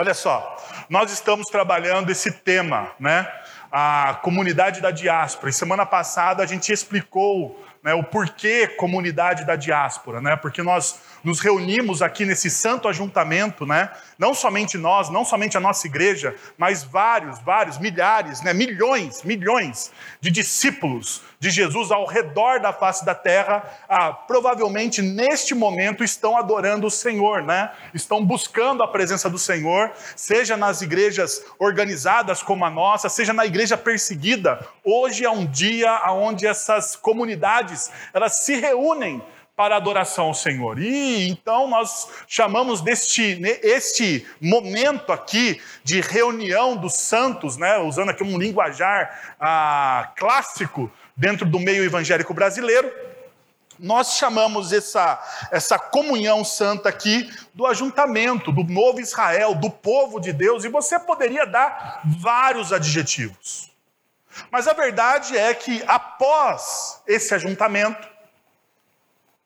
Olha só, nós estamos trabalhando esse tema, né? A comunidade da diáspora. E semana passada a gente explicou né, o porquê comunidade da diáspora, né? Porque nós nos reunimos aqui nesse santo ajuntamento, né? Não somente nós, não somente a nossa igreja, mas vários, vários, milhares, né? milhões, milhões de discípulos de Jesus ao redor da face da terra, ah, provavelmente neste momento estão adorando o Senhor, né? Estão buscando a presença do Senhor, seja nas igrejas organizadas como a nossa, seja na igreja perseguida. Hoje é um dia onde essas comunidades elas se reúnem para adoração ao Senhor. E então nós chamamos deste este momento aqui de reunião dos santos, né, usando aqui um linguajar ah, clássico dentro do meio evangélico brasileiro, nós chamamos essa, essa comunhão santa aqui do ajuntamento, do novo Israel, do povo de Deus, e você poderia dar vários adjetivos. Mas a verdade é que após esse ajuntamento,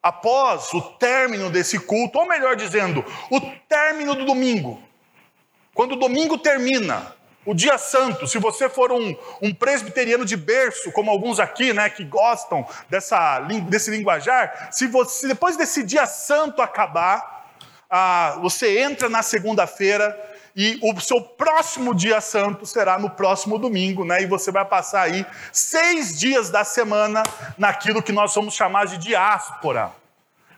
após o término desse culto, ou melhor dizendo, o término do domingo, quando o domingo termina, o dia santo, se você for um, um presbiteriano de berço, como alguns aqui, né, que gostam dessa, desse linguajar, se você depois desse dia santo acabar, ah, você entra na segunda-feira e o seu próximo dia santo será no próximo domingo, né? E você vai passar aí seis dias da semana naquilo que nós vamos chamar de diáspora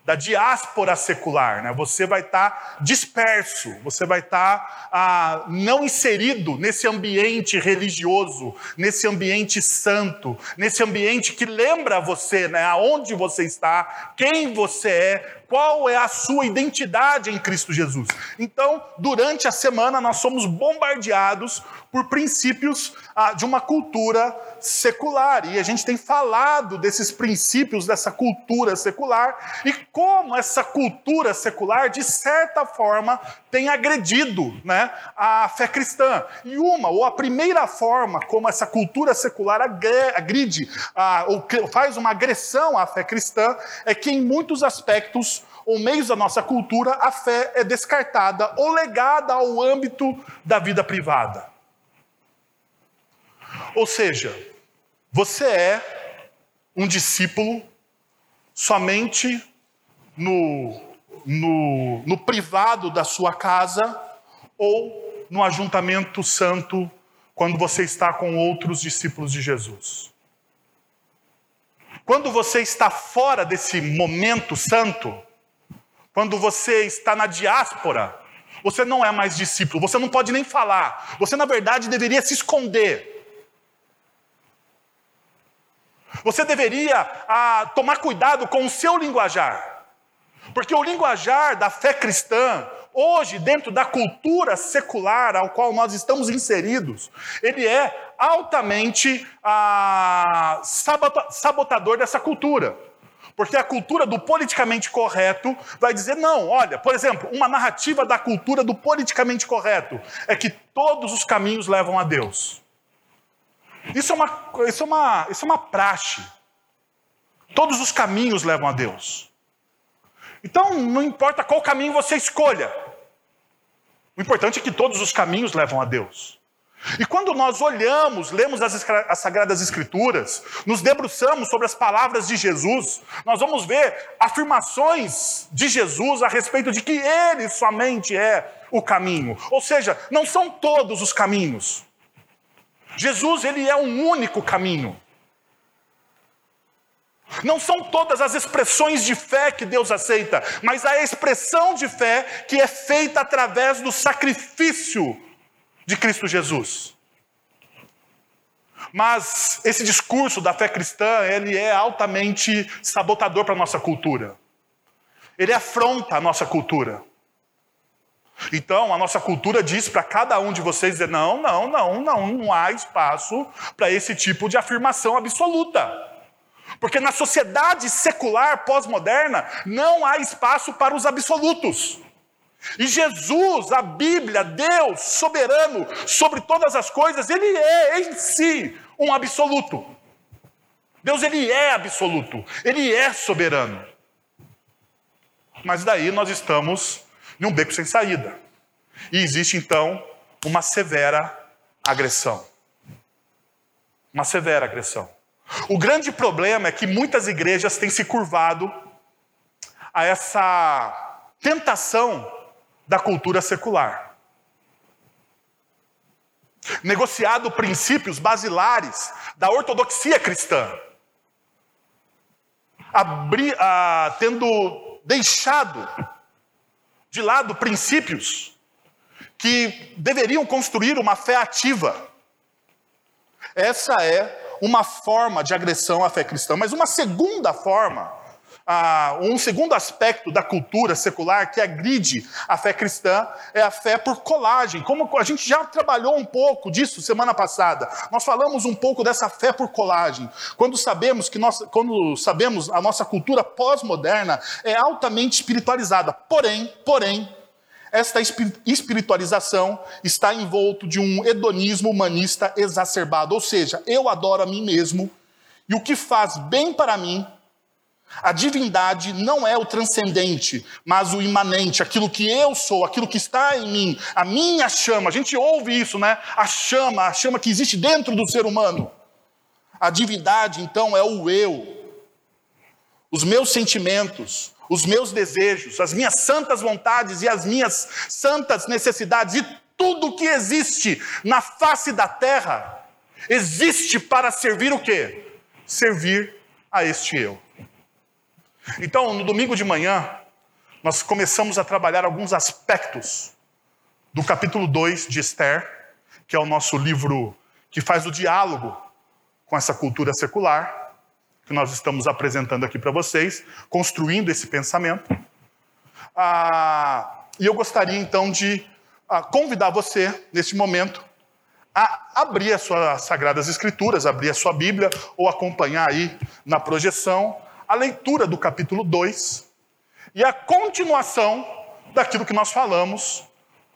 da diáspora secular, né? Você vai estar tá disperso, você vai estar tá, ah, não inserido nesse ambiente religioso, nesse ambiente santo, nesse ambiente que lembra você, né? Aonde você está, quem você é, qual é a sua identidade em Cristo Jesus. Então, durante a semana, nós somos bombardeados por princípios ah, de uma cultura secular. E a gente tem falado desses princípios dessa cultura secular e como essa cultura secular, de certa forma, tem agredido né, a fé cristã. E uma, ou a primeira forma como essa cultura secular agride, ah, ou faz uma agressão à fé cristã, é que em muitos aspectos ou meios da nossa cultura, a fé é descartada ou legada ao âmbito da vida privada. Ou seja, você é um discípulo somente no, no, no privado da sua casa ou no ajuntamento santo quando você está com outros discípulos de Jesus. Quando você está fora desse momento santo, quando você está na diáspora, você não é mais discípulo, você não pode nem falar, você na verdade deveria se esconder. Você deveria ah, tomar cuidado com o seu linguajar, porque o linguajar da fé cristã, hoje, dentro da cultura secular ao qual nós estamos inseridos, ele é altamente ah, sabotador dessa cultura. Porque a cultura do politicamente correto vai dizer, não, olha, por exemplo, uma narrativa da cultura do politicamente correto é que todos os caminhos levam a Deus. Isso é uma, isso é uma, isso é uma praxe. Todos os caminhos levam a Deus. Então, não importa qual caminho você escolha. O importante é que todos os caminhos levam a Deus. E quando nós olhamos, lemos as, as, Sagradas Escrituras, nos debruçamos sobre as palavras de Jesus, nós vamos ver afirmações de Jesus a respeito de que Ele somente é o caminho. Ou seja, não são todos os caminhos. Jesus, ele é um único caminho. Não são todas as expressões de fé que Deus aceita, mas a expressão de fé que é feita através do sacrifício de Cristo Jesus. Mas esse discurso da fé cristã, ele é altamente sabotador para a nossa cultura. Ele afronta a nossa cultura. Então, a nossa cultura diz para cada um de vocês não, não, não, não, não há espaço para esse tipo de afirmação absoluta. Porque na sociedade secular pós-moderna não há espaço para os absolutos. E Jesus, a Bíblia, Deus soberano sobre todas as coisas, ele é em si um absoluto. Deus ele é absoluto, ele é soberano. Mas daí nós estamos num beco sem saída. E existe então uma severa agressão. Uma severa agressão. O grande problema é que muitas igrejas têm se curvado a essa tentação da cultura secular. Negociado princípios basilares da ortodoxia cristã. Abri, ah, tendo deixado de lado princípios que deveriam construir uma fé ativa. Essa é uma forma de agressão à fé cristã. Mas uma segunda forma ah, um segundo aspecto da cultura secular que agride a fé cristã é a fé por colagem. Como a gente já trabalhou um pouco disso semana passada, nós falamos um pouco dessa fé por colagem. Quando sabemos que nós, quando sabemos a nossa cultura pós-moderna é altamente espiritualizada. Porém, porém, esta espiritualização está envolto de um hedonismo humanista exacerbado, ou seja, eu adoro a mim mesmo e o que faz bem para mim a divindade não é o transcendente, mas o imanente, aquilo que eu sou, aquilo que está em mim, a minha chama. A gente ouve isso, né? A chama, a chama que existe dentro do ser humano. A divindade, então, é o eu, os meus sentimentos, os meus desejos, as minhas santas vontades e as minhas santas necessidades e tudo que existe na face da terra existe para servir o quê? Servir a este eu. Então, no domingo de manhã, nós começamos a trabalhar alguns aspectos do capítulo 2 de Esther, que é o nosso livro que faz o diálogo com essa cultura secular, que nós estamos apresentando aqui para vocês, construindo esse pensamento. Ah, e eu gostaria então de ah, convidar você, neste momento, a abrir as suas Sagradas Escrituras, abrir a sua Bíblia, ou acompanhar aí na projeção a leitura do capítulo 2 e a continuação daquilo que nós falamos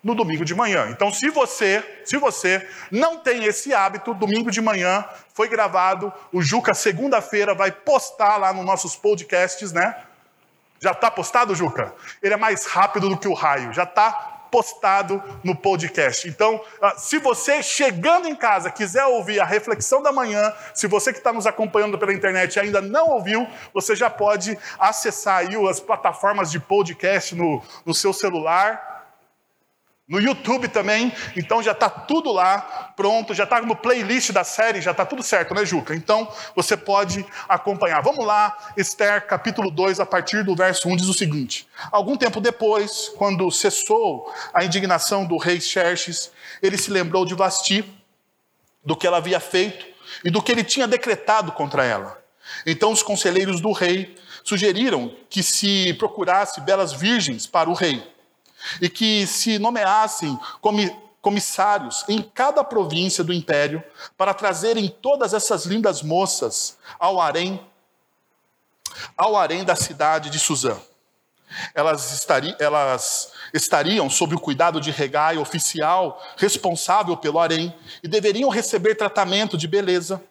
no domingo de manhã. Então, se você, se você não tem esse hábito, domingo de manhã foi gravado, o Juca segunda-feira vai postar lá nos nossos podcasts, né? Já está postado, Juca? Ele é mais rápido do que o raio. Já está postado no podcast. Então, ah, se você chegando em casa quiser ouvir a reflexão da manhã, se você que está nos acompanhando pela internet ainda não ouviu, você já pode acessar aí as plataformas de podcast no, no seu celular no YouTube também, então já está tudo lá, pronto, já está no playlist da série, já está tudo certo, né, Juca? Então você pode acompanhar. Vamos lá, Esther, capítulo 2, a partir do verso 1, diz o seguinte: Algum tempo depois, quando cessou a indignação do rei Xerxes, ele se lembrou de Vasti, do que ela havia feito e do que ele tinha decretado contra ela. Então os conselheiros do rei sugeriram que se procurasse belas virgens para o rei e que se nomeassem comissários em cada província do império para trazerem todas essas lindas moças ao harém, ao harém da cidade de Suzã. Elas, estari, elas estariam sob o cuidado de Regai, oficial responsável pelo harém, e deveriam receber tratamento de beleza.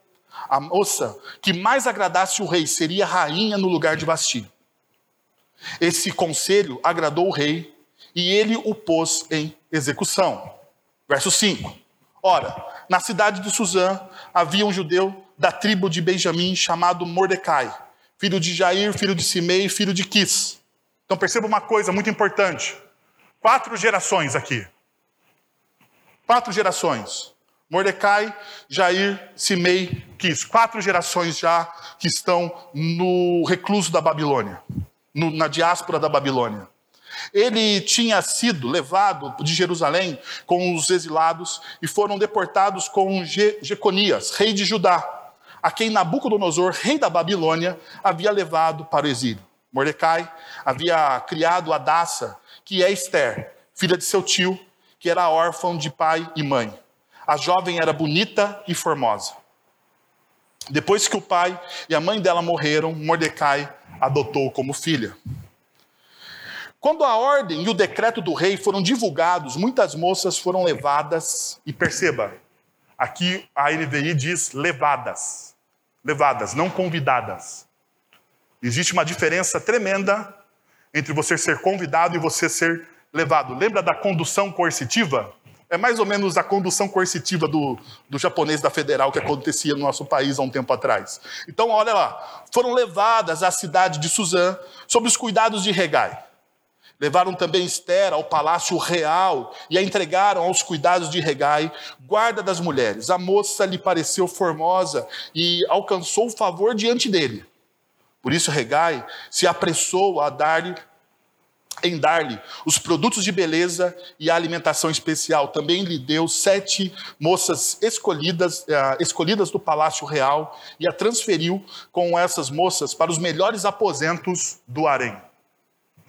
A moça que mais agradasse o rei seria rainha no lugar de Basti. Esse conselho agradou o rei e ele o pôs em execução. Verso 5. Ora, na cidade de Suzã havia um judeu da tribo de Benjamim chamado Mordecai, filho de Jair, filho de Simei, filho de Quis. Então perceba uma coisa muito importante. Quatro gerações aqui. Quatro gerações. Mordecai, Jair, Simei, Quis. Quatro gerações já que estão no recluso da Babilônia, no, na diáspora da Babilônia. Ele tinha sido levado de Jerusalém com os exilados e foram deportados com Jeconias, rei de Judá, a quem Nabucodonosor, rei da Babilônia, havia levado para o exílio. Mordecai havia criado Adassa, que é Esther, filha de seu tio, que era órfão de pai e mãe. A jovem era bonita e formosa. Depois que o pai e a mãe dela morreram, Mordecai adotou como filha. Quando a ordem e o decreto do rei foram divulgados, muitas moças foram levadas, e perceba, aqui a NVI diz levadas, levadas, não convidadas. Existe uma diferença tremenda entre você ser convidado e você ser levado. Lembra da condução coercitiva? É mais ou menos a condução coercitiva do, do japonês da federal que acontecia no nosso país há um tempo atrás. Então, olha lá, foram levadas à cidade de Suzã sob os cuidados de Regai. Levaram também Esther ao palácio real e a entregaram aos cuidados de Regai, guarda das mulheres. A moça lhe pareceu formosa e alcançou o favor diante dele. Por isso Regai se apressou a dar-lhe em dar-lhe os produtos de beleza e a alimentação especial. Também lhe deu sete moças escolhidas, uh, escolhidas do palácio real e a transferiu com essas moças para os melhores aposentos do harém.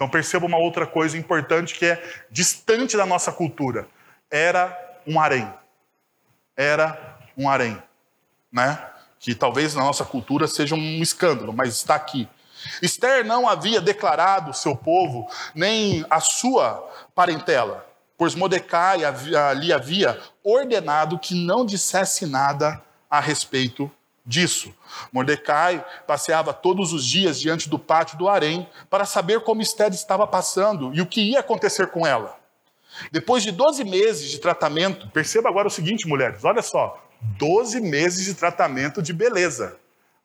Então perceba uma outra coisa importante que é distante da nossa cultura. Era um harém. Era um harém, né? Que talvez na nossa cultura seja um escândalo, mas está aqui. Esther não havia declarado seu povo nem a sua parentela, pois Mordecai lhe havia ordenado que não dissesse nada a respeito disso. Mordecai passeava todos os dias diante do pátio do harém para saber como Esther estava passando e o que ia acontecer com ela. Depois de 12 meses de tratamento, perceba agora o seguinte, mulheres, olha só, 12 meses de tratamento de beleza.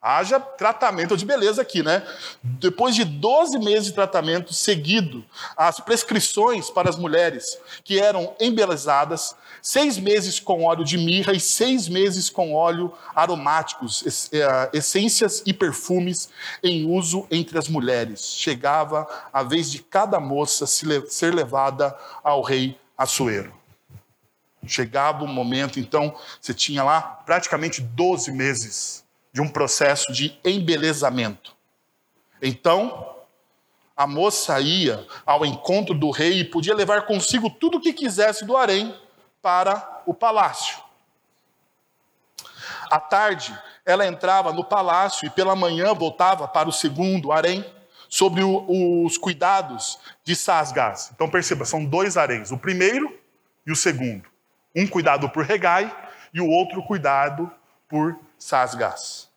Haja tratamento de beleza aqui, né? Depois de 12 meses de tratamento seguido, as prescrições para as mulheres que eram embelezadas, seis meses com óleo de mirra e seis meses com óleo aromáticos, é, essências e perfumes em uso entre as mulheres. Chegava a vez de cada moça ser levada ao rei Assuero. Chegava o momento, então, você tinha lá praticamente 12 meses de um processo de embelezamento. Então, a moça ia ao encontro do rei e podia levar consigo tudo o que quisesse do harém para o palácio. À tarde, ela entrava no palácio e pela manhã voltava para o segundo harém, sobre o, os cuidados de Sasgás. Então perceba, são dois haréns, o primeiro e o segundo. Um cuidado por Regai e o outro cuidado por Sasgás.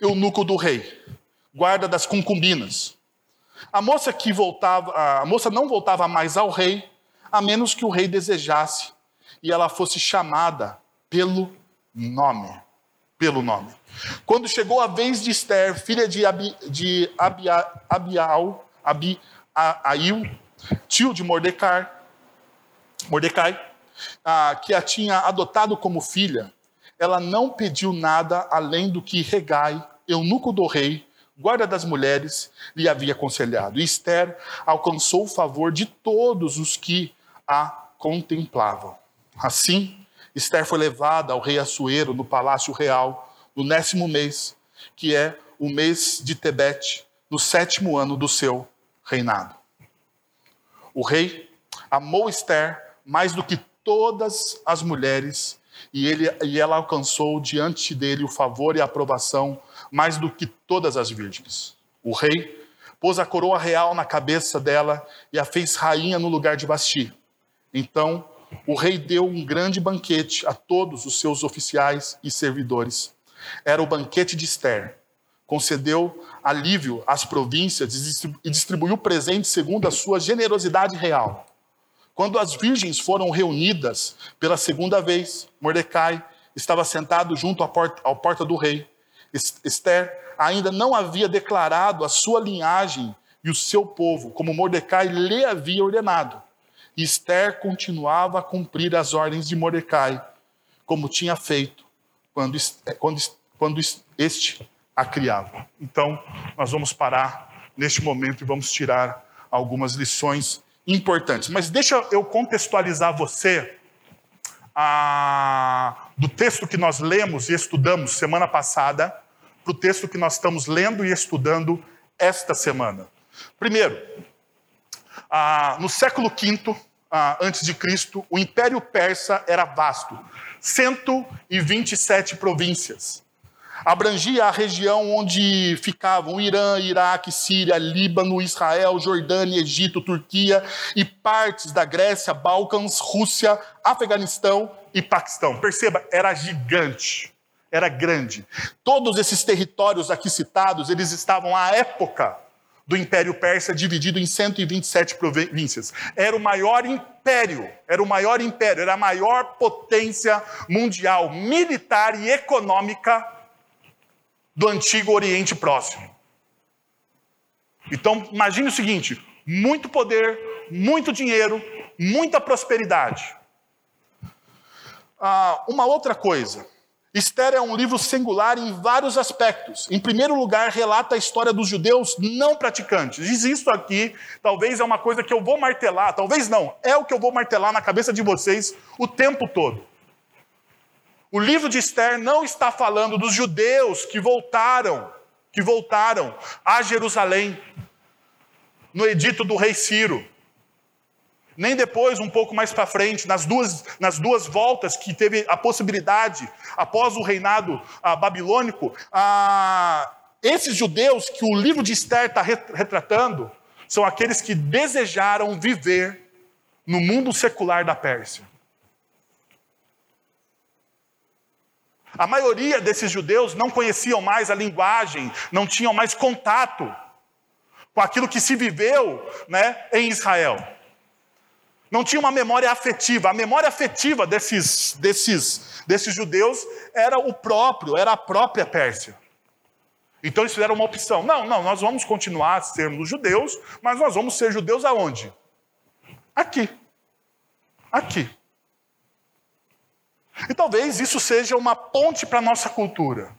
Eunuco do rei, guarda das concubinas. A moça que voltava, a moça não voltava mais ao rei, a menos que o rei desejasse e ela fosse chamada pelo nome, pelo nome. Quando chegou a vez de Esther, filha de, Abi, de Abia, Abial, Abi, Ail, tio de Mordecai, Mordecai, que a tinha adotado como filha, ela não pediu nada além do que Regai, eunuco do rei, guarda das mulheres, lhe havia aconselhado. E Esther alcançou o favor de todos os que a contemplavam. Assim, Esther foi levada ao rei Assuero no palácio real no décimo mês, que é o mês de Tebete, no sétimo ano do seu reinado. O rei amou Esther mais do que todas as mulheres e, ele, e ela alcançou diante dele o favor e a aprovação mais do que todas as virgens. O rei pôs a coroa real na cabeça dela e a fez rainha no lugar de Basti. Então, o rei deu um grande banquete a todos os seus oficiais e servidores. Era o banquete de Esther. Concedeu alívio às províncias e distribuiu presentes segundo a sua generosidade real. Quando as virgens foram reunidas pela segunda vez, Mordecai estava sentado junto à porta, à porta do rei. Esther ainda não havia declarado a sua linhagem e o seu povo, como Mordecai lhe havia ordenado. Esther continuava a cumprir as ordens de Mordecai, como tinha feito quando, quando, quando este a criava. Então, nós vamos parar neste momento e vamos tirar algumas lições importantes. Mas deixa eu contextualizar você a, do texto que nós lemos e estudamos semana passada para o texto que nós estamos lendo e estudando esta semana. Primeiro, a, no século V antes de Cristo, o Império Persa era vasto, 127 províncias abrangia a região onde ficavam Irã, Iraque, Síria, Líbano, Israel, Jordânia, Egito, Turquia e partes da Grécia, Balcãs, Rússia, Afeganistão e Paquistão. Perceba, era gigante, era grande. Todos esses territórios aqui citados, eles estavam à época do Império Persa, dividido em 127 províncias. Era o maior império, era o maior império, era a maior potência mundial, militar e econômica do antigo Oriente Próximo. Então, imagine o seguinte: muito poder, muito dinheiro, muita prosperidade. Ah, uma outra coisa. Esther é um livro singular em vários aspectos. Em primeiro lugar, relata a história dos judeus não praticantes. Diz isso aqui, talvez é uma coisa que eu vou martelar, talvez não, é o que eu vou martelar na cabeça de vocês o tempo todo. O livro de Esther não está falando dos judeus que voltaram, que voltaram a Jerusalém no edito do rei Ciro. Nem depois, um pouco mais para frente, nas duas, nas duas voltas que teve a possibilidade, após o reinado ah, babilônico, ah, esses judeus que o livro de Esther está retratando são aqueles que desejaram viver no mundo secular da Pérsia. A maioria desses judeus não conheciam mais a linguagem, não tinham mais contato com aquilo que se viveu né, em Israel não tinha uma memória afetiva. A memória afetiva desses, desses, desses judeus era o próprio, era a própria Pérsia. Então eles fizeram uma opção. Não, não, nós vamos continuar sendo judeus, mas nós vamos ser judeus aonde? Aqui. Aqui. E talvez isso seja uma ponte para a nossa cultura.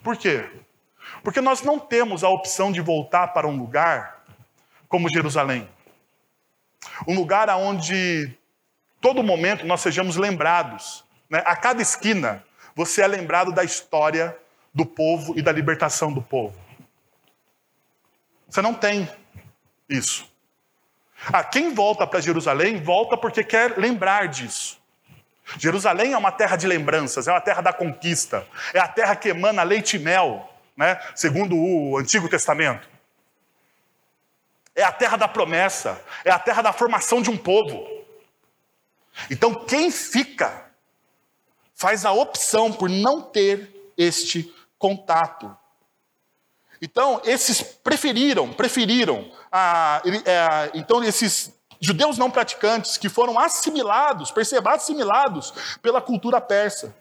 Por quê? Porque nós não temos a opção de voltar para um lugar como Jerusalém. Um lugar onde todo momento nós sejamos lembrados. Né? A cada esquina você é lembrado da história do povo e da libertação do povo. Você não tem isso. Ah, quem volta para Jerusalém, volta porque quer lembrar disso. Jerusalém é uma terra de lembranças, é uma terra da conquista, é a terra que emana leite e mel, né? segundo o Antigo Testamento é a terra da promessa, é a terra da formação de um povo. Então, quem fica faz a opção por não ter este contato. Então, esses preferiram, preferiram, a, é, então esses judeus não praticantes que foram assimilados, perceba, assimilados pela cultura persa,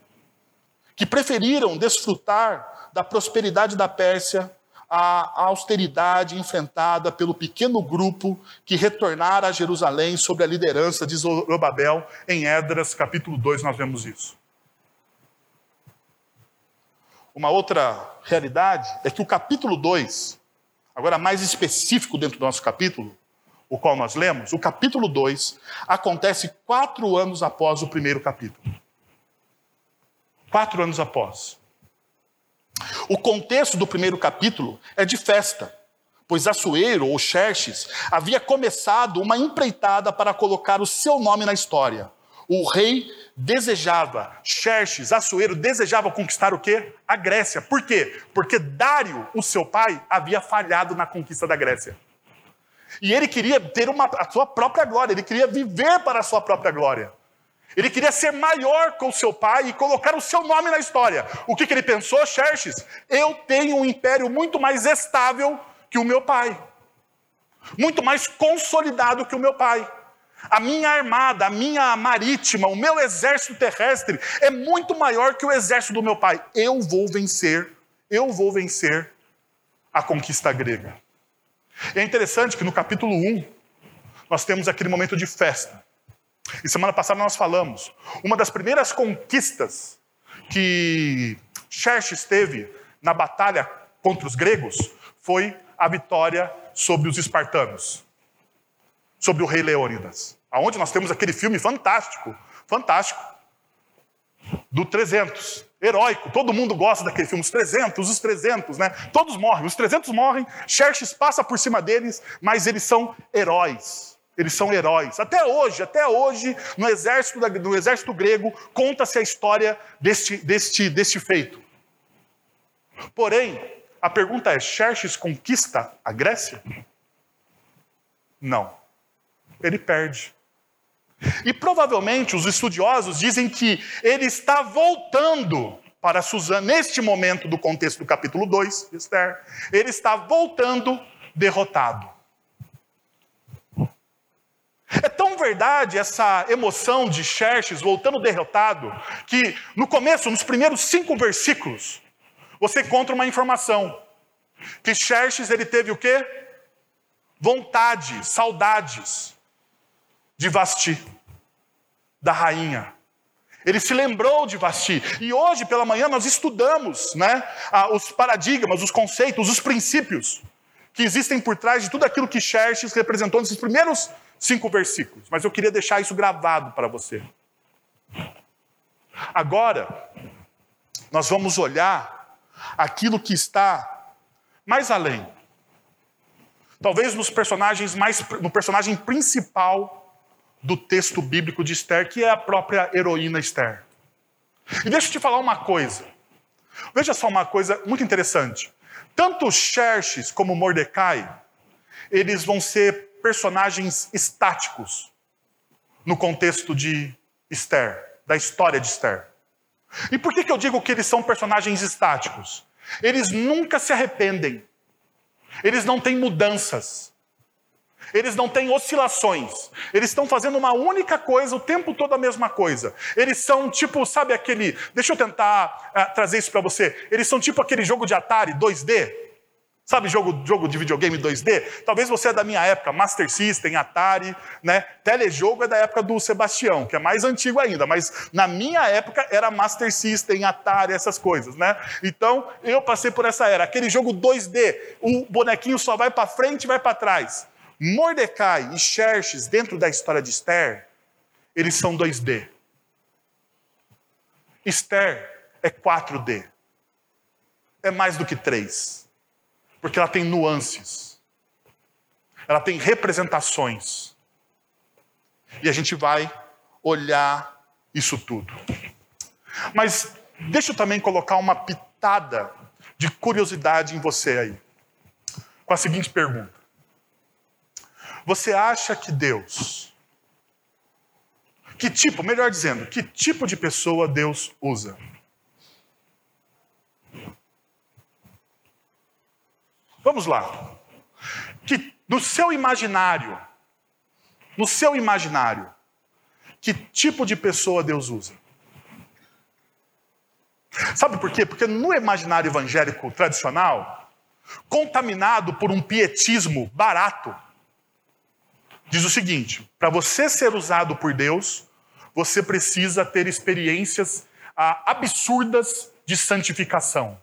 que preferiram desfrutar da prosperidade da Pérsia a austeridade enfrentada pelo pequeno grupo que retornara a Jerusalém sob a liderança de Zorobabel. Em Edras, capítulo 2, nós vemos isso. Uma outra realidade é que o capítulo 2, agora mais específico dentro do nosso capítulo, o qual nós lemos, o capítulo 2 acontece quatro anos após o primeiro capítulo. Quatro anos após. O contexto do primeiro capítulo é de festa, pois Assuero, ou Xerxes, havia começado uma empreitada para colocar o seu nome na história. O rei desejava, Xerxes, Assuero, desejava conquistar o quê? A Grécia. Por quê? Porque Dário, o seu pai, havia falhado na conquista da Grécia. E ele queria ter uma, a sua própria glória, ele queria viver para a sua própria glória. Ele queria ser maior com seu pai e colocar o seu nome na história. O que, que ele pensou, Xerxes? Eu tenho um império muito mais estável que o meu pai, muito mais consolidado que o meu pai. A minha armada, a minha marítima, o meu exército terrestre é muito maior que o exército do meu pai. Eu vou vencer, eu vou vencer a conquista grega. é interessante que no capítulo 1, nós temos aquele momento de festa. E semana passada nós falamos. Uma das primeiras conquistas que Xerxes teve na batalha contra os gregos foi a vitória sobre os espartanos, sobre o rei Leônidas. Aonde nós temos aquele filme fantástico, fantástico, do 300, heróico. Todo mundo gosta daquele filme, os 300, os 300, né? Todos morrem, os 300 morrem, Xerxes passa por cima deles, mas eles são heróis. Eles são heróis. Até hoje, até hoje, no exército, no exército grego, conta-se a história deste, deste, deste feito. Porém, a pergunta é: Xerxes conquista a Grécia? Não. Ele perde. E provavelmente os estudiosos dizem que ele está voltando para Suzã, neste momento do contexto do capítulo 2, Esther, ele está voltando derrotado. É tão verdade essa emoção de Xerxes voltando derrotado, que no começo, nos primeiros cinco versículos, você encontra uma informação. Que Xerxes ele teve o quê? Vontade, saudades de Vasti, da rainha. Ele se lembrou de Vasti. E hoje pela manhã nós estudamos né, os paradigmas, os conceitos, os princípios que existem por trás de tudo aquilo que Xerxes representou nesses primeiros cinco versículos. Mas eu queria deixar isso gravado para você. Agora, nós vamos olhar aquilo que está mais além. Talvez nos personagens mais no personagem principal do texto bíblico de Esther, que é a própria heroína Esther. E deixa eu te falar uma coisa. Veja só uma coisa muito interessante. Tanto Xerxes como Mordecai, eles vão ser personagens estáticos no contexto de Esther, da história de Esther. E por que, que eu digo que eles são personagens estáticos? Eles nunca se arrependem, eles não têm mudanças, eles não têm oscilações. Eles estão fazendo uma única coisa o tempo todo a mesma coisa. Eles são tipo, sabe aquele. Deixa eu tentar uh, trazer isso para você. Eles são tipo aquele jogo de Atari 2D. Sabe jogo, jogo de videogame 2D? Talvez você é da minha época, Master System, Atari, né? Telejogo é da época do Sebastião, que é mais antigo ainda, mas na minha época era Master System, Atari, essas coisas, né? Então, eu passei por essa era. Aquele jogo 2D, o bonequinho só vai para frente e vai para trás. Mordecai e Xerxes, dentro da história de Esther, eles são 2D. Esther é 4D. É mais do que 3. Porque ela tem nuances. Ela tem representações. E a gente vai olhar isso tudo. Mas deixa eu também colocar uma pitada de curiosidade em você aí. Com a seguinte pergunta: você acha que Deus, que tipo, melhor dizendo, que tipo de pessoa Deus usa? Vamos lá. Que no seu imaginário, no seu imaginário, que tipo de pessoa Deus usa? Sabe por quê? Porque no imaginário evangélico tradicional, contaminado por um pietismo barato, diz o seguinte: para você ser usado por Deus, você precisa ter experiências ah, absurdas de santificação.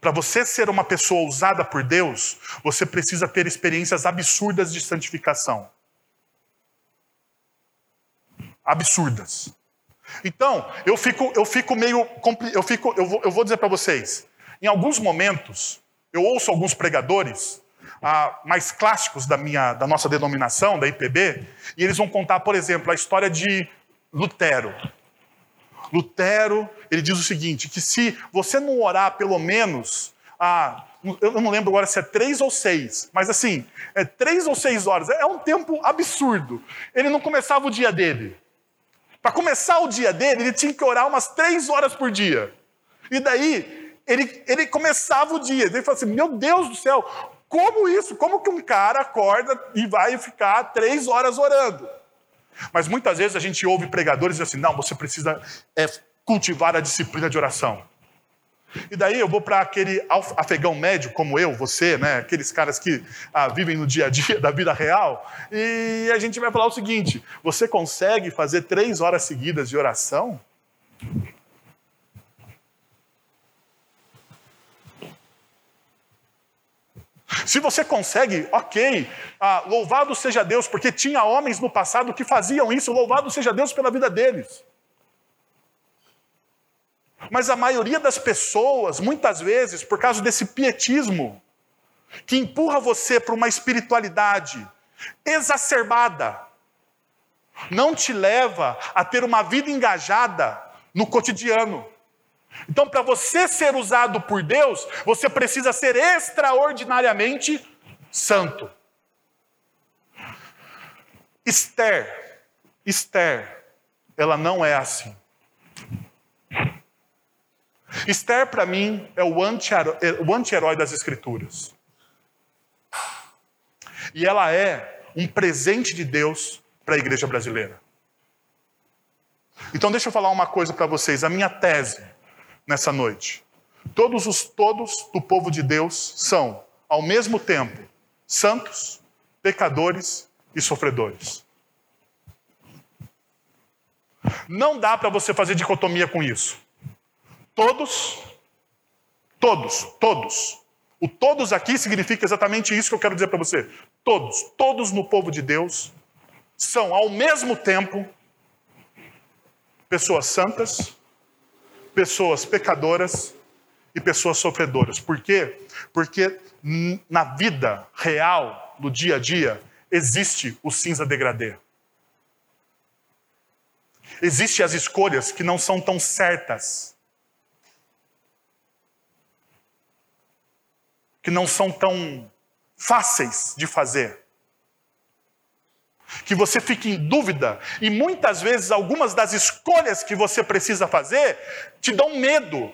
Para você ser uma pessoa usada por Deus, você precisa ter experiências absurdas de santificação. Absurdas. Então, eu fico, eu fico meio. Eu, fico, eu, vou, eu vou dizer para vocês: em alguns momentos, eu ouço alguns pregadores ah, mais clássicos da, minha, da nossa denominação, da IPB, e eles vão contar, por exemplo, a história de Lutero. Lutero, ele diz o seguinte, que se você não orar pelo menos, ah, eu não lembro agora se é três ou seis, mas assim, é três ou seis horas, é um tempo absurdo. Ele não começava o dia dele. Para começar o dia dele, ele tinha que orar umas três horas por dia. E daí, ele, ele começava o dia. Ele falava assim: Meu Deus do céu, como isso? Como que um cara acorda e vai ficar três horas orando? Mas muitas vezes a gente ouve pregadores assim: não, você precisa é, cultivar a disciplina de oração. E daí eu vou para aquele afegão médio, como eu, você, né? aqueles caras que ah, vivem no dia a dia da vida real, e a gente vai falar o seguinte: você consegue fazer três horas seguidas de oração? Se você consegue, ok, ah, louvado seja Deus, porque tinha homens no passado que faziam isso, louvado seja Deus pela vida deles. Mas a maioria das pessoas, muitas vezes, por causa desse pietismo, que empurra você para uma espiritualidade exacerbada, não te leva a ter uma vida engajada no cotidiano. Então, para você ser usado por Deus, você precisa ser extraordinariamente santo. Esther, Esther, ela não é assim. Esther, para mim, é o anti-herói das Escrituras. E ela é um presente de Deus para a igreja brasileira. Então, deixa eu falar uma coisa para vocês. A minha tese nessa noite. Todos os todos do povo de Deus são, ao mesmo tempo, santos, pecadores e sofredores. Não dá para você fazer dicotomia com isso. Todos, todos, todos. O todos aqui significa exatamente isso que eu quero dizer para você. Todos, todos no povo de Deus são ao mesmo tempo pessoas santas, pessoas pecadoras e pessoas sofredoras. Por quê? Porque na vida real, no dia a dia, existe o cinza degradê. Existem as escolhas que não são tão certas. Que não são tão fáceis de fazer. Que você fique em dúvida e muitas vezes algumas das escolhas que você precisa fazer te dão medo.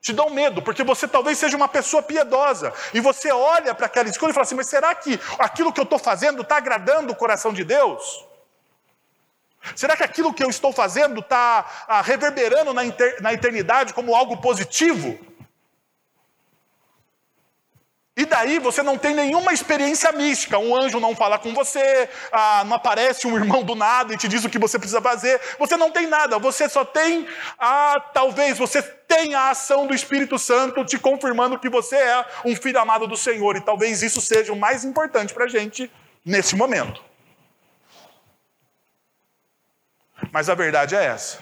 Te dão medo, porque você talvez seja uma pessoa piedosa e você olha para aquela escolha e fala assim: mas será que aquilo que eu estou fazendo está agradando o coração de Deus? Será que aquilo que eu estou fazendo está ah, reverberando na, na eternidade como algo positivo? E daí você não tem nenhuma experiência mística. Um anjo não fala com você, ah, não aparece um irmão do nada e te diz o que você precisa fazer. Você não tem nada. Você só tem, ah, talvez você tenha a ação do Espírito Santo te confirmando que você é um filho amado do Senhor. E talvez isso seja o mais importante para a gente nesse momento. Mas a verdade é essa: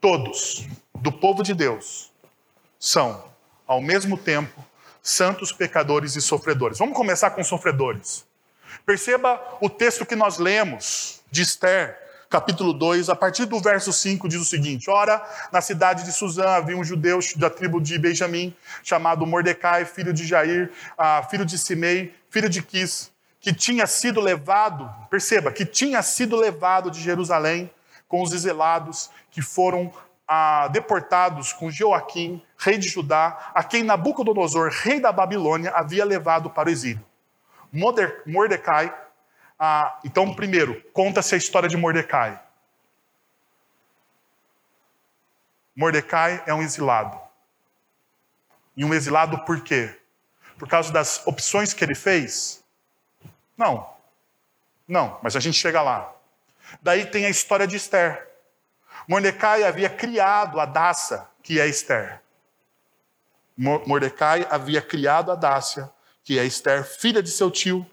todos do povo de Deus são, ao mesmo tempo, santos, pecadores e sofredores. Vamos começar com sofredores. Perceba o texto que nós lemos de Esther, capítulo 2, a partir do verso 5, diz o seguinte: Ora, na cidade de Suzã havia um judeu da tribo de Benjamim, chamado Mordecai, filho de Jair, ah, filho de Simei, filho de Quis, que tinha sido levado, perceba, que tinha sido levado de Jerusalém com os exilados que foram ah, deportados com Joaquim, rei de Judá, a quem Nabucodonosor, rei da Babilônia, havia levado para o exílio. Mordecai, ah, então, primeiro, conta-se a história de Mordecai. Mordecai é um exilado. E um exilado por quê? Por causa das opções que ele fez? Não. Não, mas a gente chega lá. Daí tem a história de Esther. Mordecai havia criado a Daça, que é Esther. Mordecai havia criado a Dácia, que é Esther, filha de seu tio.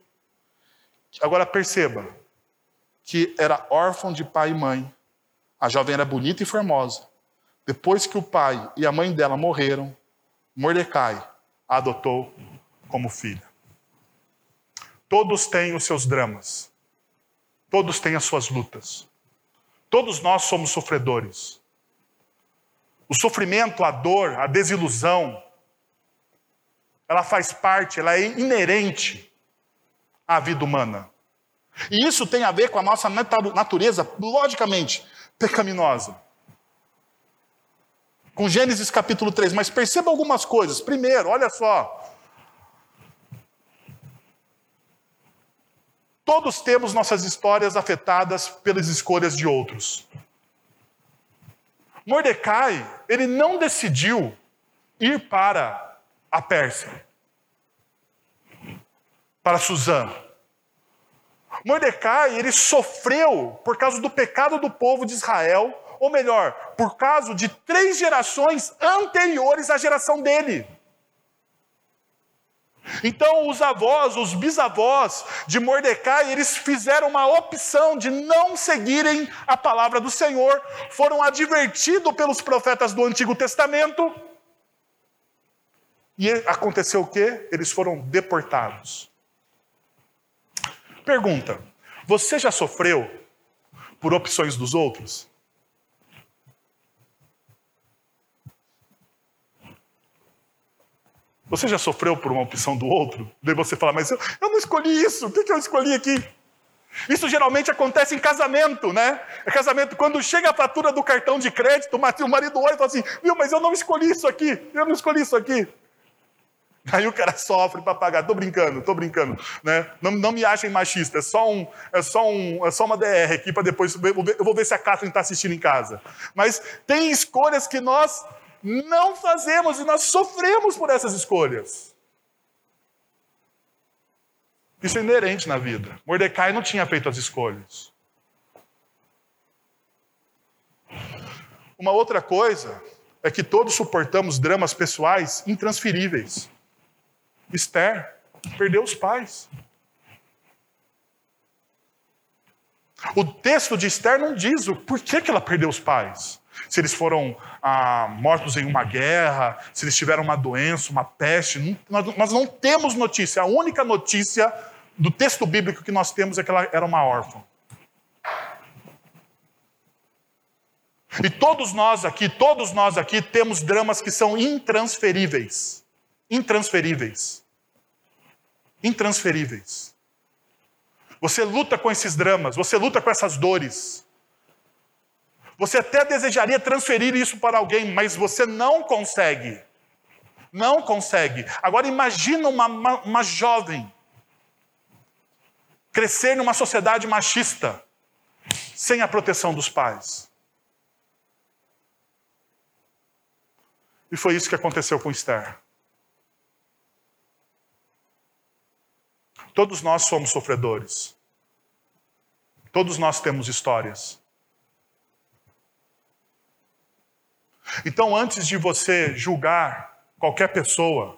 Agora perceba que era órfão de pai e mãe. A jovem era bonita e formosa. Depois que o pai e a mãe dela morreram, Mordecai a adotou como filha. Todos têm os seus dramas. Todos têm as suas lutas. Todos nós somos sofredores. O sofrimento, a dor, a desilusão, ela faz parte, ela é inerente à vida humana. E isso tem a ver com a nossa natureza, logicamente, pecaminosa. Com Gênesis capítulo 3, mas perceba algumas coisas. Primeiro, olha só, Todos temos nossas histórias afetadas pelas escolhas de outros. Mordecai, ele não decidiu ir para a Pérsia, para Suzã. Mordecai, ele sofreu por causa do pecado do povo de Israel, ou melhor, por causa de três gerações anteriores à geração dele. Então, os avós, os bisavós de Mordecai, eles fizeram uma opção de não seguirem a palavra do Senhor, foram advertidos pelos profetas do Antigo Testamento. E aconteceu o quê? Eles foram deportados. Pergunta: você já sofreu por opções dos outros? Você já sofreu por uma opção do outro? Daí você fala, mas eu, eu não escolhi isso, o que, que eu escolhi aqui? Isso geralmente acontece em casamento, né? É casamento, quando chega a fatura do cartão de crédito, o marido olha e fala assim: viu, mas eu não escolhi isso aqui, eu não escolhi isso aqui. Aí o cara sofre para pagar. Tô brincando, tô brincando. Né? Não, não me achem machista, é só, um, é só, um, é só uma DR aqui para depois. Eu vou ver se a Catherine está assistindo em casa. Mas tem escolhas que nós não fazemos e nós sofremos por essas escolhas. Isso é inerente na vida. Mordecai não tinha feito as escolhas. Uma outra coisa é que todos suportamos dramas pessoais intransferíveis. Esther perdeu os pais. O texto de Esther não diz o porquê que ela perdeu os pais. Se eles foram ah, mortos em uma guerra, se eles tiveram uma doença, uma peste. Nós, nós não temos notícia. A única notícia do texto bíblico que nós temos é que ela era uma órfã. E todos nós aqui, todos nós aqui temos dramas que são intransferíveis. Intransferíveis. Intransferíveis. Você luta com esses dramas, você luta com essas dores. Você até desejaria transferir isso para alguém, mas você não consegue. Não consegue. Agora imagina uma, uma, uma jovem crescer numa sociedade machista, sem a proteção dos pais. E foi isso que aconteceu com Esther. Todos nós somos sofredores. Todos nós temos histórias. Então, antes de você julgar qualquer pessoa,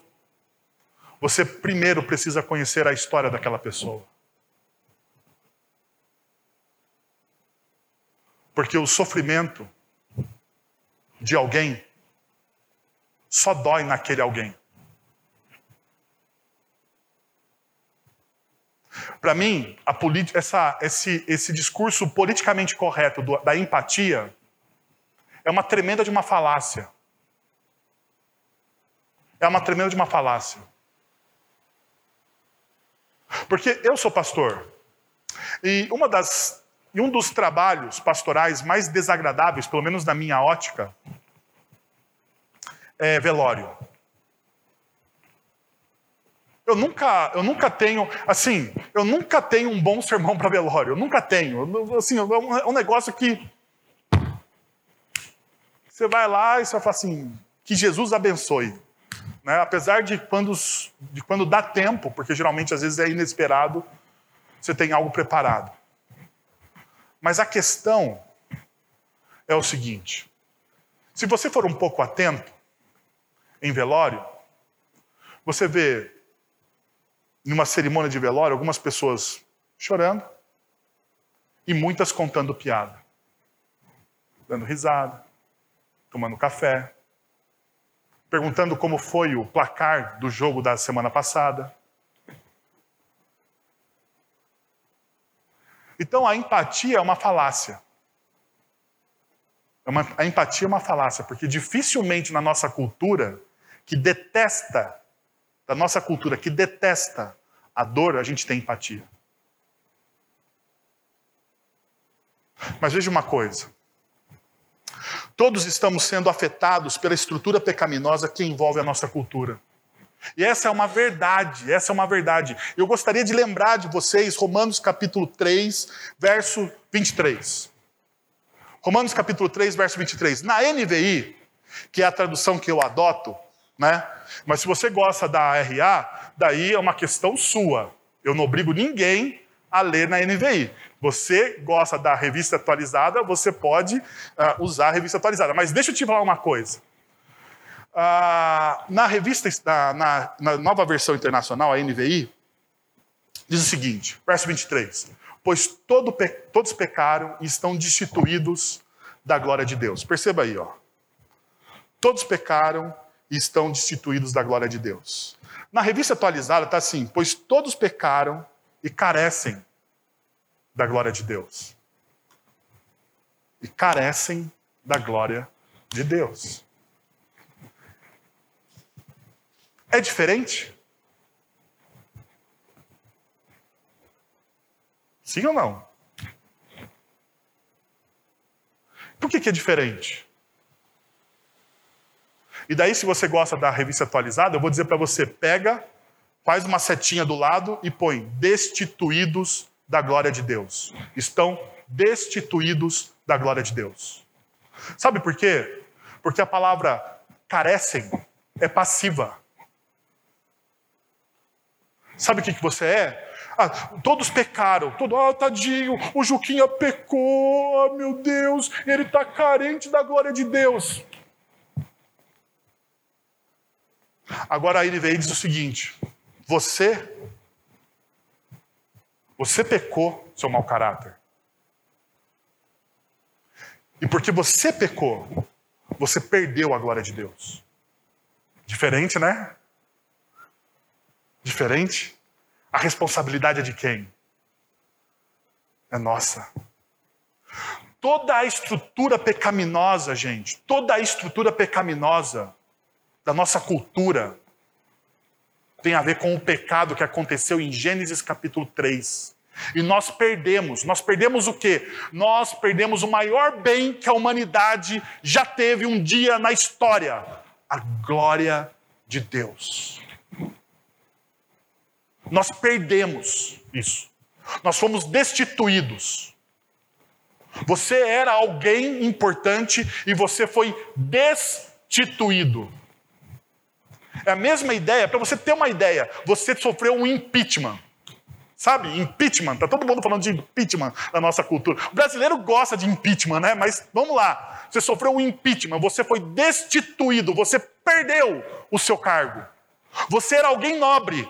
você primeiro precisa conhecer a história daquela pessoa. Porque o sofrimento de alguém só dói naquele alguém. Para mim, essa, esse, esse discurso politicamente correto do, da empatia é uma tremenda de uma falácia. É uma tremenda de uma falácia. Porque eu sou pastor. E uma das e um dos trabalhos pastorais mais desagradáveis, pelo menos na minha ótica, é velório. Eu nunca, eu nunca tenho, assim, eu nunca tenho um bom sermão para velório. Eu nunca tenho. Assim, é um, é um negócio que você vai lá e você fala assim, que Jesus abençoe. Né? Apesar de quando, de quando dá tempo, porque geralmente às vezes é inesperado, você tem algo preparado. Mas a questão é o seguinte: se você for um pouco atento em velório, você vê numa cerimônia de velório, algumas pessoas chorando e muitas contando piada, dando risada, tomando café, perguntando como foi o placar do jogo da semana passada. Então a empatia é uma falácia. É uma, a empatia é uma falácia, porque dificilmente na nossa cultura, que detesta da nossa cultura que detesta a dor, a gente tem empatia. Mas veja uma coisa. Todos estamos sendo afetados pela estrutura pecaminosa que envolve a nossa cultura. E essa é uma verdade, essa é uma verdade. Eu gostaria de lembrar de vocês Romanos capítulo 3, verso 23. Romanos capítulo 3, verso 23. Na NVI, que é a tradução que eu adoto, né? Mas se você gosta da RA, daí é uma questão sua. Eu não obrigo ninguém a ler na NVI. Você gosta da revista atualizada, você pode uh, usar a revista atualizada. Mas deixa eu te falar uma coisa. Uh, na revista, na, na, nova versão internacional, a NVI, diz o seguinte, verso 23. Pois todo, todos pecaram e estão destituídos da glória de Deus. Perceba aí, ó. Todos pecaram e estão destituídos da glória de Deus. Na revista atualizada está assim: pois todos pecaram e carecem da glória de Deus. E carecem da glória de Deus. É diferente? Sim ou não? Por que, que é diferente? E daí, se você gosta da revista atualizada, eu vou dizer para você: pega, faz uma setinha do lado e põe destituídos da glória de Deus. Estão destituídos da glória de Deus. Sabe por quê? Porque a palavra carecem é passiva. Sabe o que, que você é? Ah, todos pecaram. Todo, ah, tadinho, o Juquinha pecou, ah, meu Deus, ele está carente da glória de Deus. Agora ele veio e diz o seguinte: você, você pecou, seu mau caráter. E porque você pecou, você perdeu a glória de Deus. Diferente, né? Diferente. A responsabilidade é de quem? É nossa. Toda a estrutura pecaminosa, gente, toda a estrutura pecaminosa da nossa cultura tem a ver com o pecado que aconteceu em Gênesis capítulo 3. E nós perdemos. Nós perdemos o quê? Nós perdemos o maior bem que a humanidade já teve um dia na história: a glória de Deus. Nós perdemos isso. Nós fomos destituídos. Você era alguém importante e você foi destituído. É a mesma ideia, para você ter uma ideia, você sofreu um impeachment. Sabe, impeachment, tá todo mundo falando de impeachment na nossa cultura. O brasileiro gosta de impeachment, né? Mas vamos lá. Você sofreu um impeachment, você foi destituído, você perdeu o seu cargo. Você era alguém nobre.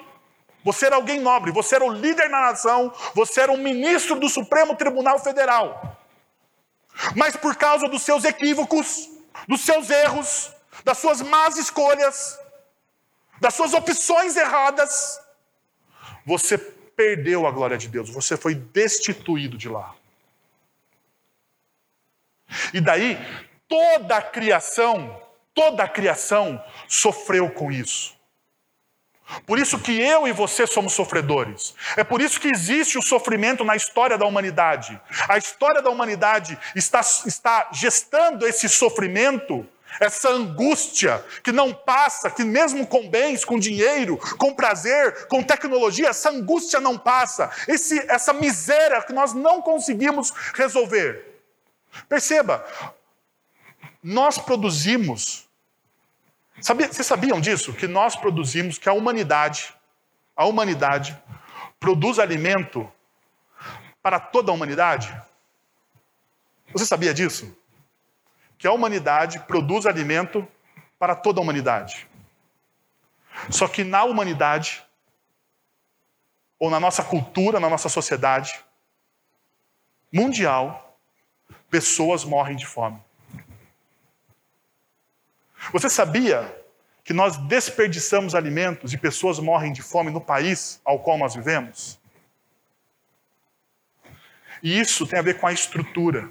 Você era alguém nobre, você era o líder na nação, você era o ministro do Supremo Tribunal Federal. Mas por causa dos seus equívocos, dos seus erros, das suas más escolhas, das suas opções erradas, você perdeu a glória de Deus, você foi destituído de lá. E daí, toda a criação, toda a criação sofreu com isso. Por isso que eu e você somos sofredores. É por isso que existe o sofrimento na história da humanidade. A história da humanidade está, está gestando esse sofrimento essa angústia que não passa, que mesmo com bens, com dinheiro, com prazer, com tecnologia, essa angústia não passa, Esse, essa miséria que nós não conseguimos resolver. Perceba, nós produzimos, sabia, vocês sabiam disso? Que nós produzimos, que a humanidade, a humanidade, produz alimento para toda a humanidade? Você sabia disso? Que a humanidade produz alimento para toda a humanidade. Só que na humanidade, ou na nossa cultura, na nossa sociedade mundial, pessoas morrem de fome. Você sabia que nós desperdiçamos alimentos e pessoas morrem de fome no país ao qual nós vivemos? E isso tem a ver com a estrutura.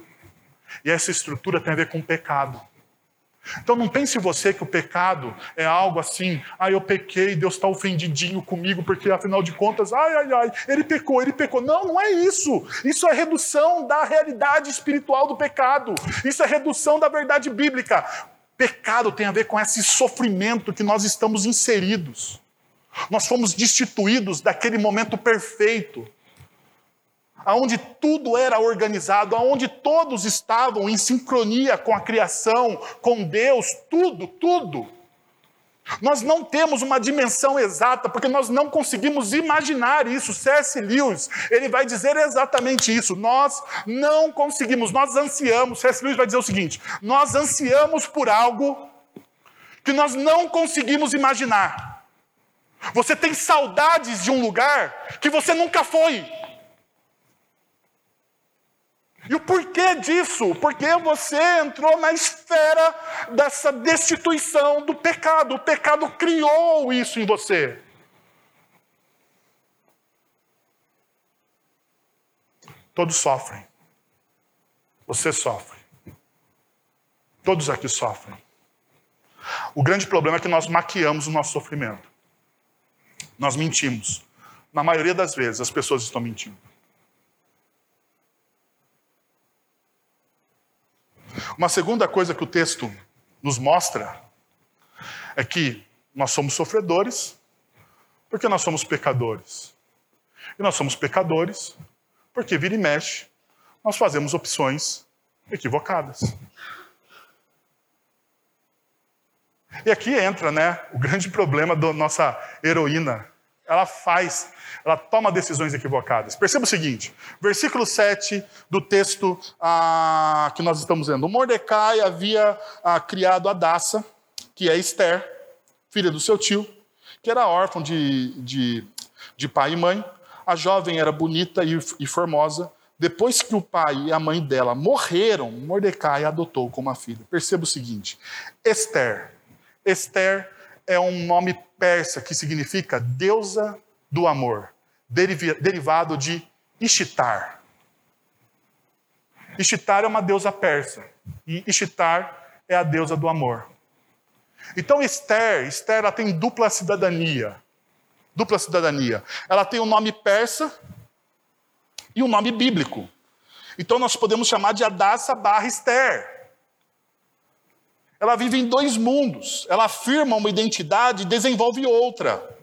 E essa estrutura tem a ver com o pecado. Então não pense você que o pecado é algo assim, ah, eu pequei, Deus está ofendidinho comigo, porque afinal de contas, ai, ai, ai, ele pecou, ele pecou. Não, não é isso. Isso é redução da realidade espiritual do pecado. Isso é redução da verdade bíblica. Pecado tem a ver com esse sofrimento que nós estamos inseridos. Nós fomos destituídos daquele momento perfeito aonde tudo era organizado, aonde todos estavam em sincronia com a criação, com Deus, tudo, tudo. Nós não temos uma dimensão exata, porque nós não conseguimos imaginar isso. C.S. Lewis, ele vai dizer exatamente isso. Nós não conseguimos, nós ansiamos. C.S. Lewis vai dizer o seguinte: nós ansiamos por algo que nós não conseguimos imaginar. Você tem saudades de um lugar que você nunca foi. E o porquê disso? Porque você entrou na esfera dessa destituição do pecado. O pecado criou isso em você. Todos sofrem. Você sofre. Todos aqui sofrem. O grande problema é que nós maquiamos o nosso sofrimento. Nós mentimos. Na maioria das vezes, as pessoas estão mentindo. Uma segunda coisa que o texto nos mostra é que nós somos sofredores porque nós somos pecadores. E nós somos pecadores porque vira e mexe, nós fazemos opções equivocadas. E aqui entra, né, o grande problema da nossa heroína. Ela faz, ela toma decisões equivocadas. Perceba o seguinte: versículo 7 do texto ah, que nós estamos lendo. Mordecai havia ah, criado a Daça, que é Esther, filha do seu tio, que era órfão de, de, de pai e mãe. A jovem era bonita e, e formosa. Depois que o pai e a mãe dela morreram, Mordecai a adotou como a filha. Perceba o seguinte: Esther Esther é um nome persa que significa deusa do amor, derivado de Ishtar. Ishtar é uma deusa persa e Ishtar é a deusa do amor. Então Esther, Esther ela tem dupla cidadania. Dupla cidadania. Ela tem um nome persa e um nome bíblico. Então nós podemos chamar de Adassa barra Esther. Ela vive em dois mundos. Ela afirma uma identidade e desenvolve outra.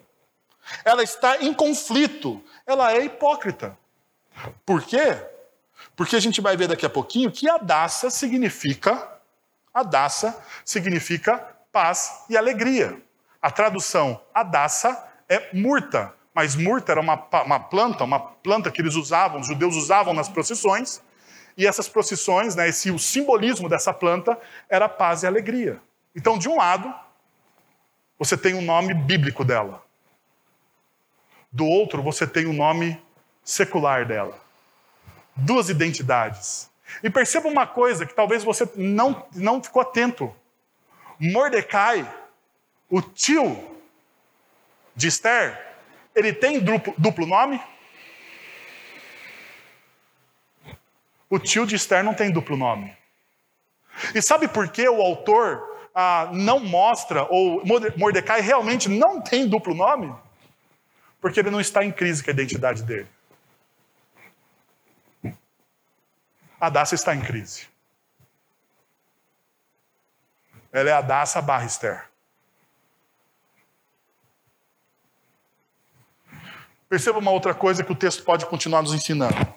Ela está em conflito. Ela é hipócrita. Por quê? Porque a gente vai ver daqui a pouquinho que Adassa significa Adassa significa paz e alegria. A tradução Adassa é murta, mas murta era uma, uma planta, uma planta que eles usavam, os judeus usavam nas procissões, e essas procissões, né, esse, o simbolismo dessa planta era paz e alegria. Então, de um lado, você tem o nome bíblico dela. Do outro, você tem o nome secular dela. Duas identidades. E perceba uma coisa que talvez você não, não ficou atento. Mordecai, o tio de Esther, ele tem duplo, duplo nome? O tio de Esther não tem duplo nome. E sabe por que o autor ah, não mostra, ou Mordecai realmente não tem duplo nome? Porque ele não está em crise com a identidade dele. A Daça está em crise. Ela é a Daça barra Esther. Perceba uma outra coisa que o texto pode continuar nos ensinando.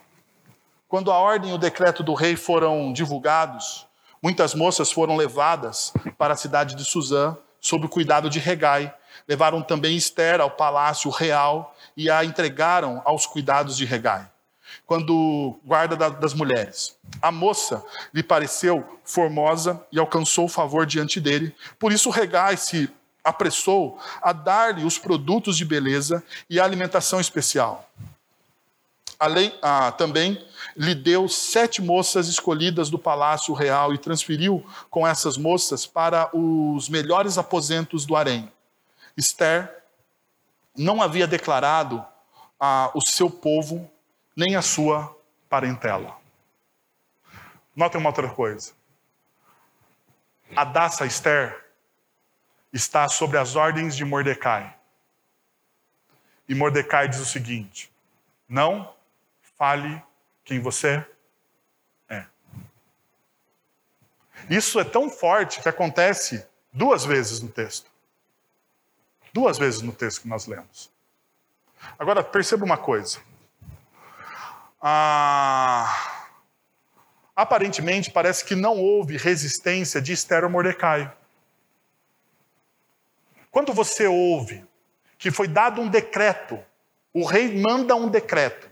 Quando a ordem e o decreto do rei foram divulgados, muitas moças foram levadas para a cidade de Suzã, sob o cuidado de Regai. Levaram também Esther ao palácio real e a entregaram aos cuidados de Regai, quando guarda das mulheres. A moça lhe pareceu formosa e alcançou o favor diante dele. Por isso Regai se apressou a dar-lhe os produtos de beleza e a alimentação especial. Além, ah, também lhe deu sete moças escolhidas do palácio real e transferiu com essas moças para os melhores aposentos do harém. Esther não havia declarado ah, o seu povo nem a sua parentela. Notem uma outra coisa. A Daça Esther está sobre as ordens de Mordecai. E Mordecai diz o seguinte: não fale quem você é. Isso é tão forte que acontece duas vezes no texto. Duas vezes no texto que nós lemos. Agora, perceba uma coisa. Ah, aparentemente, parece que não houve resistência de Esther ou Mordecai. Quando você ouve que foi dado um decreto, o rei manda um decreto,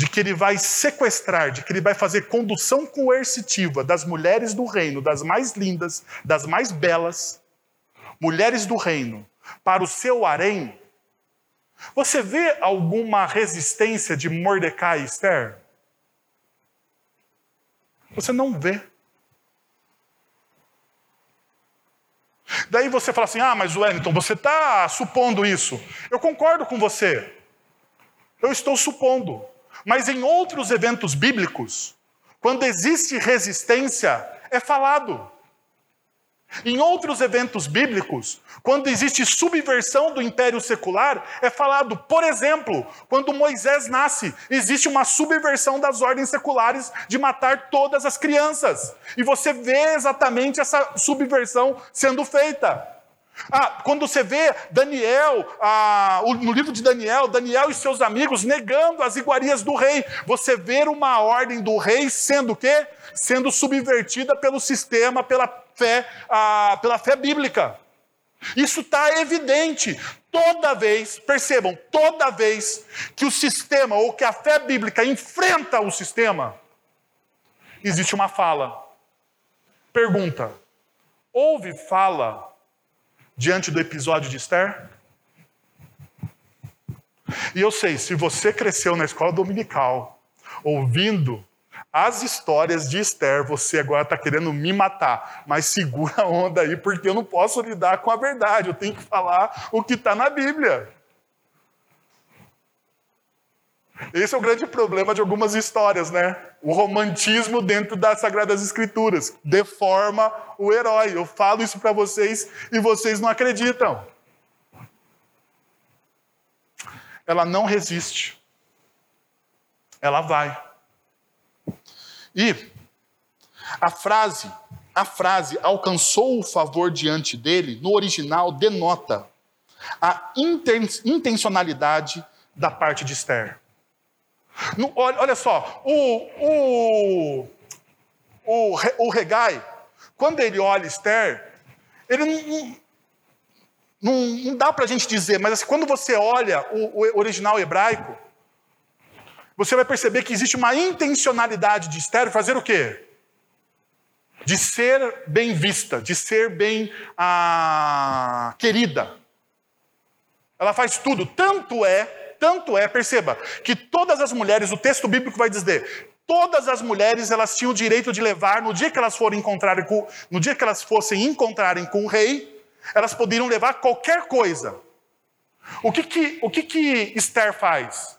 de que ele vai sequestrar, de que ele vai fazer condução coercitiva das mulheres do reino, das mais lindas, das mais belas, mulheres do reino, para o seu harém, você vê alguma resistência de Mordecai e Esther? Você não vê. Daí você fala assim: ah, mas Wellington, você está supondo isso. Eu concordo com você. Eu estou supondo. Mas em outros eventos bíblicos, quando existe resistência, é falado. Em outros eventos bíblicos, quando existe subversão do império secular, é falado, por exemplo, quando Moisés nasce, existe uma subversão das ordens seculares de matar todas as crianças. E você vê exatamente essa subversão sendo feita. Ah, quando você vê Daniel, ah, no livro de Daniel, Daniel e seus amigos negando as iguarias do rei, você vê uma ordem do rei sendo o quê? Sendo subvertida pelo sistema, pela fé, ah, pela fé bíblica. Isso está evidente. Toda vez, percebam, toda vez que o sistema ou que a fé bíblica enfrenta o sistema, existe uma fala. Pergunta: houve fala diante do episódio de Esther? E eu sei, se você cresceu na escola dominical, ouvindo as histórias de Esther, você agora está querendo me matar. Mas segura a onda aí, porque eu não posso lidar com a verdade. Eu tenho que falar o que está na Bíblia. Esse é o grande problema de algumas histórias, né? O romantismo dentro das Sagradas Escrituras deforma o herói. Eu falo isso para vocês e vocês não acreditam. Ela não resiste. Ela vai. E a frase, a frase alcançou o favor diante dele, no original denota a intencionalidade da parte de Esther. No, olha, olha, só, o, o, o, o Regai, quando ele olha Esther, ele não, não, não dá para a gente dizer, mas assim, quando você olha o, o, original hebraico, você vai perceber que existe uma intencionalidade de Esther fazer o quê? De ser bem vista, de ser bem ah, querida. Ela faz tudo, tanto é tanto é, perceba, que todas as mulheres, o texto bíblico vai dizer, todas as mulheres elas tinham o direito de levar, no dia que elas forem encontrarem com, no dia que elas fossem encontrarem com o rei, elas poderiam levar qualquer coisa. O que que, o que, que Esther faz?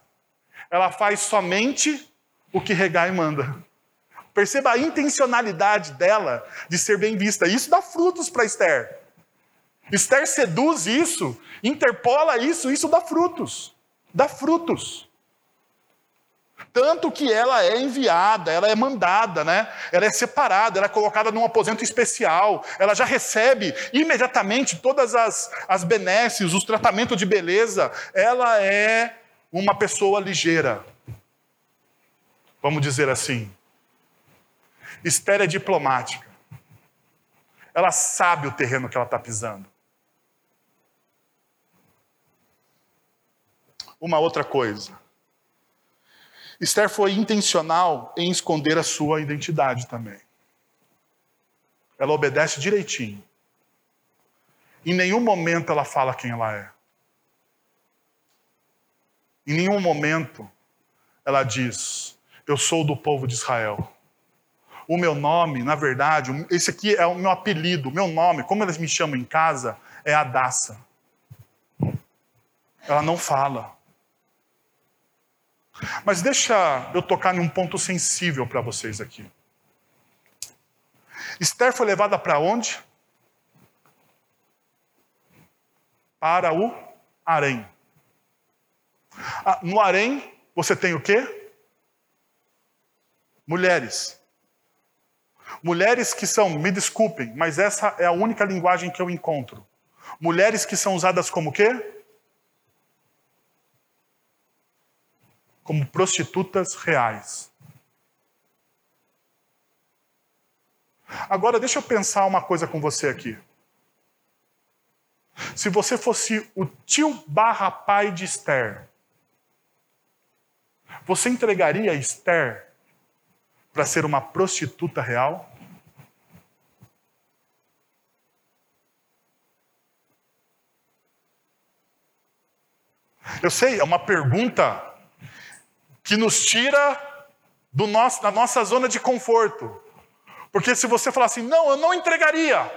Ela faz somente o que Regai manda. Perceba a intencionalidade dela de ser bem vista. Isso dá frutos para Esther. Esther seduz isso, interpola isso, isso dá frutos dá frutos. Tanto que ela é enviada, ela é mandada, né? ela é separada, ela é colocada num aposento especial, ela já recebe imediatamente todas as, as benesses, os tratamentos de beleza. Ela é uma pessoa ligeira, vamos dizer assim. Esther é diplomática. Ela sabe o terreno que ela está pisando. Uma outra coisa. Esther foi intencional em esconder a sua identidade também. Ela obedece direitinho. Em nenhum momento ela fala quem ela é. Em nenhum momento ela diz: Eu sou do povo de Israel. O meu nome, na verdade, esse aqui é o meu apelido, o meu nome, como eles me chamam em casa, é Adassa. Ela não fala. Mas deixa eu tocar em um ponto sensível para vocês aqui. Esther foi levada para onde? Para o harém. Ah, no harém, você tem o quê? Mulheres. Mulheres que são, me desculpem, mas essa é a única linguagem que eu encontro. Mulheres que são usadas como quê? Como prostitutas reais. Agora, deixa eu pensar uma coisa com você aqui. Se você fosse o tio barra pai de Esther, você entregaria Esther para ser uma prostituta real? Eu sei, é uma pergunta que nos tira do nosso, da nossa zona de conforto. Porque se você falar assim, não, eu não entregaria,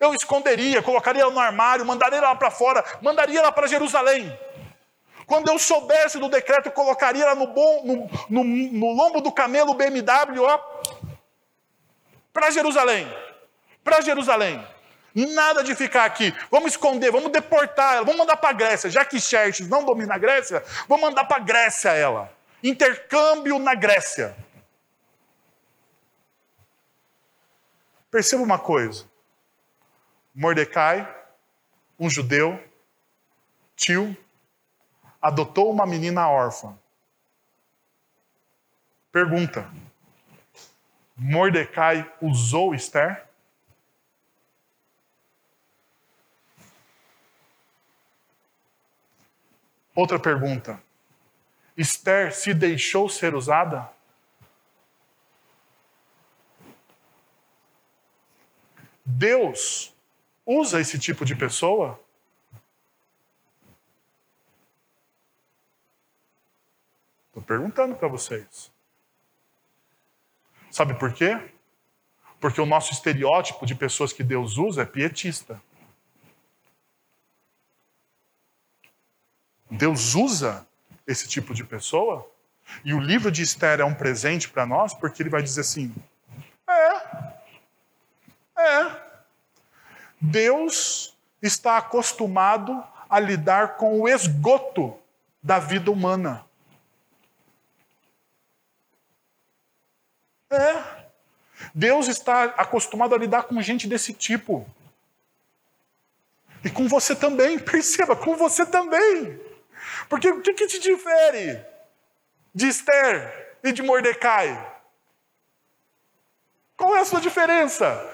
eu esconderia, colocaria ela no armário, mandaria ela para fora, mandaria ela para Jerusalém. Quando eu soubesse do decreto, colocaria ela no, bom, no, no, no lombo do camelo BMW, ó, para Jerusalém. Para Jerusalém. Nada de ficar aqui. Vamos esconder, vamos deportar ela, vamos mandar para a Grécia. Já que Xerxes não domina a Grécia, vamos mandar para a Grécia ela. Intercâmbio na Grécia. Perceba uma coisa. Mordecai, um judeu, tio, adotou uma menina órfã. Pergunta: Mordecai usou Esther? Outra pergunta: Esther se deixou ser usada? Deus usa esse tipo de pessoa? Estou perguntando para vocês. Sabe por quê? Porque o nosso estereótipo de pessoas que Deus usa é pietista. Deus usa esse tipo de pessoa. E o livro de Esther é um presente para nós, porque ele vai dizer assim: é, é. Deus está acostumado a lidar com o esgoto da vida humana. É. Deus está acostumado a lidar com gente desse tipo. E com você também, perceba, com você também. Porque o que, que te difere de Esther e de Mordecai? Qual é a sua diferença?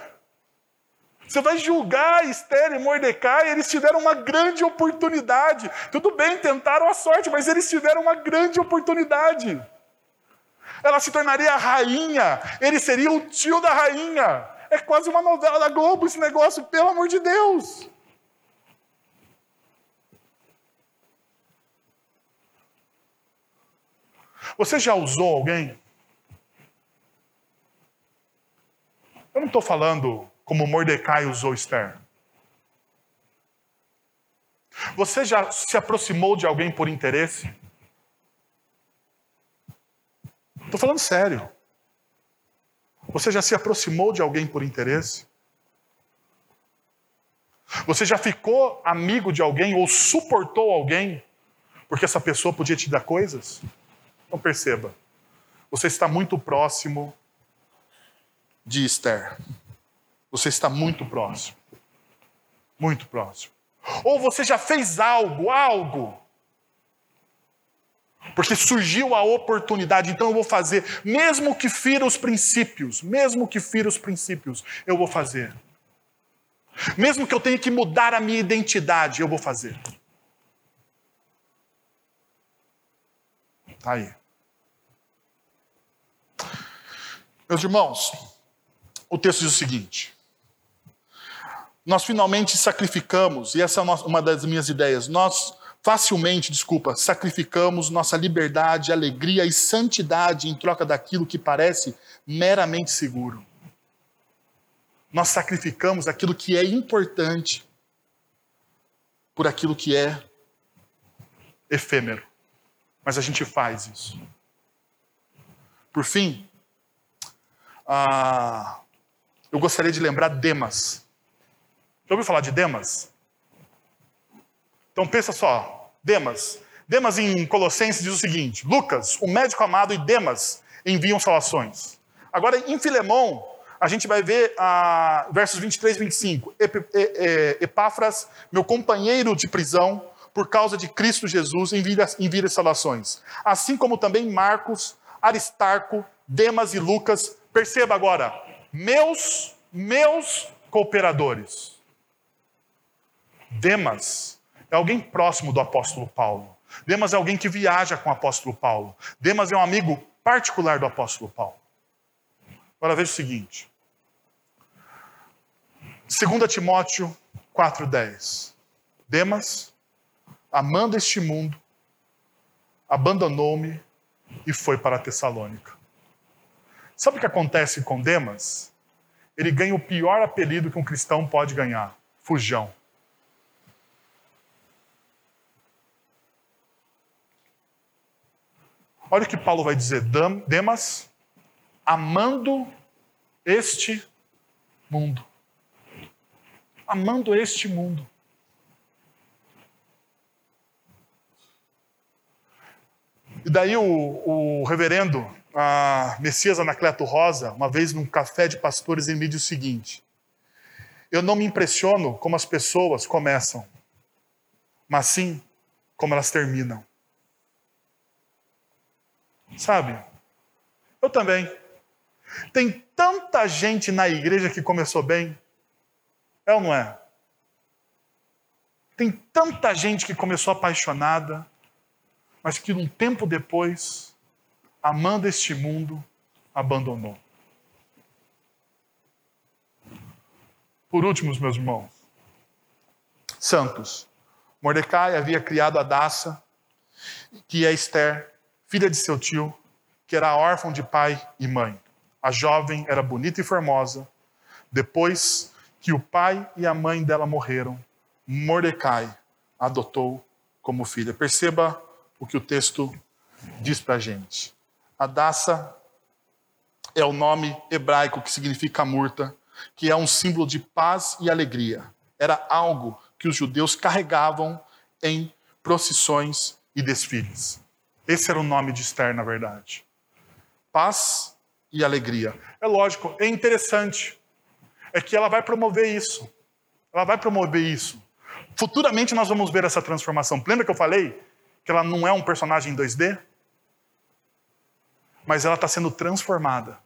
Você vai julgar Esther e Mordecai, eles tiveram uma grande oportunidade. Tudo bem, tentaram a sorte, mas eles tiveram uma grande oportunidade. Ela se tornaria a rainha, ele seria o tio da rainha. É quase uma novela da Globo esse negócio, pelo amor de Deus. Você já usou alguém? Eu não estou falando como Mordecai usou Esther. Você já se aproximou de alguém por interesse? Estou falando sério. Você já se aproximou de alguém por interesse? Você já ficou amigo de alguém ou suportou alguém porque essa pessoa podia te dar coisas? Então perceba, você está muito próximo de Esther. Você está muito próximo. Muito próximo. Ou você já fez algo, algo. Porque surgiu a oportunidade, então eu vou fazer, mesmo que fira os princípios, mesmo que fira os princípios, eu vou fazer. Mesmo que eu tenha que mudar a minha identidade, eu vou fazer. Tá aí. Meus irmãos, o texto diz o seguinte: nós finalmente sacrificamos, e essa é uma das minhas ideias, nós facilmente, desculpa, sacrificamos nossa liberdade, alegria e santidade em troca daquilo que parece meramente seguro. Nós sacrificamos aquilo que é importante por aquilo que é efêmero. Mas a gente faz isso. Por fim, ah, eu gostaria de lembrar Demas. Já ouviu falar de Demas? Então pensa só, Demas. Demas em Colossenses diz o seguinte: Lucas, o médico amado, e Demas enviam salações. Agora, em Filemão, a gente vai ver ah, versos 23 e 25. Epáfras, meu companheiro de prisão, por causa de Cristo Jesus, envia, envia salações. Assim como também Marcos, Aristarco, Demas e Lucas, Perceba agora, meus, meus cooperadores. Demas é alguém próximo do apóstolo Paulo. Demas é alguém que viaja com o apóstolo Paulo. Demas é um amigo particular do apóstolo Paulo. Agora veja o seguinte. 2 Timóteo 4,10. Demas, amando este mundo, abandonou-me e foi para Tessalônica. Sabe o que acontece com Demas? Ele ganha o pior apelido que um cristão pode ganhar: fujão. Olha o que Paulo vai dizer: Demas, amando este mundo. amando este mundo. E daí o, o reverendo a Messias Anacleto Rosa, uma vez num café de pastores, ele me disse o seguinte: Eu não me impressiono como as pessoas começam, mas sim como elas terminam. Sabe? Eu também. Tem tanta gente na igreja que começou bem. É ou não é? Tem tanta gente que começou apaixonada, mas que um tempo depois, amando este mundo, abandonou. Por último, meus irmãos, santos. Mordecai havia criado a Daça, que é Esther, filha de seu tio, que era órfão de pai e mãe. A jovem era bonita e formosa. Depois que o pai e a mãe dela morreram, Mordecai adotou como filha. Perceba o que o texto diz para a gente. Adassa é o nome hebraico que significa murta, que é um símbolo de paz e alegria. Era algo que os judeus carregavam em procissões e desfiles. Esse era o nome de Esther, na verdade. Paz e alegria. É lógico, é interessante. É que ela vai promover isso. Ela vai promover isso. Futuramente nós vamos ver essa transformação. Lembra que eu falei que ela não é um personagem em 2D? Mas ela está sendo transformada.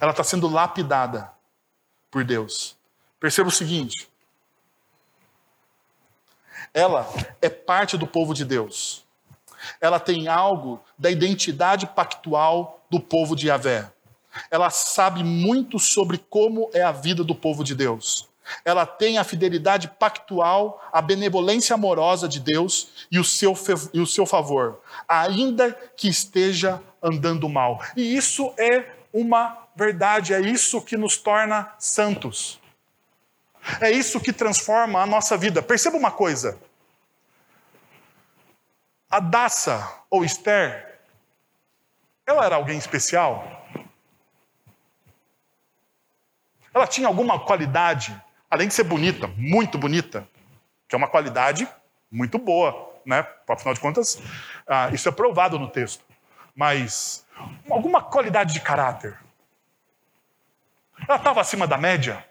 Ela está sendo lapidada por Deus. Perceba o seguinte: ela é parte do povo de Deus. Ela tem algo da identidade pactual do povo de Yahvé. Ela sabe muito sobre como é a vida do povo de Deus. Ela tem a fidelidade pactual, a benevolência amorosa de Deus e o seu, e o seu favor, ainda que esteja andando mal. E isso é uma verdade, é isso que nos torna santos. É isso que transforma a nossa vida. Perceba uma coisa. A Daça, ou Esther, ela era alguém especial? Ela tinha alguma qualidade, além de ser bonita, muito bonita, que é uma qualidade muito boa, né? Afinal de contas, ah, isso é provado no texto. Mas alguma qualidade de caráter? Ela estava acima da média?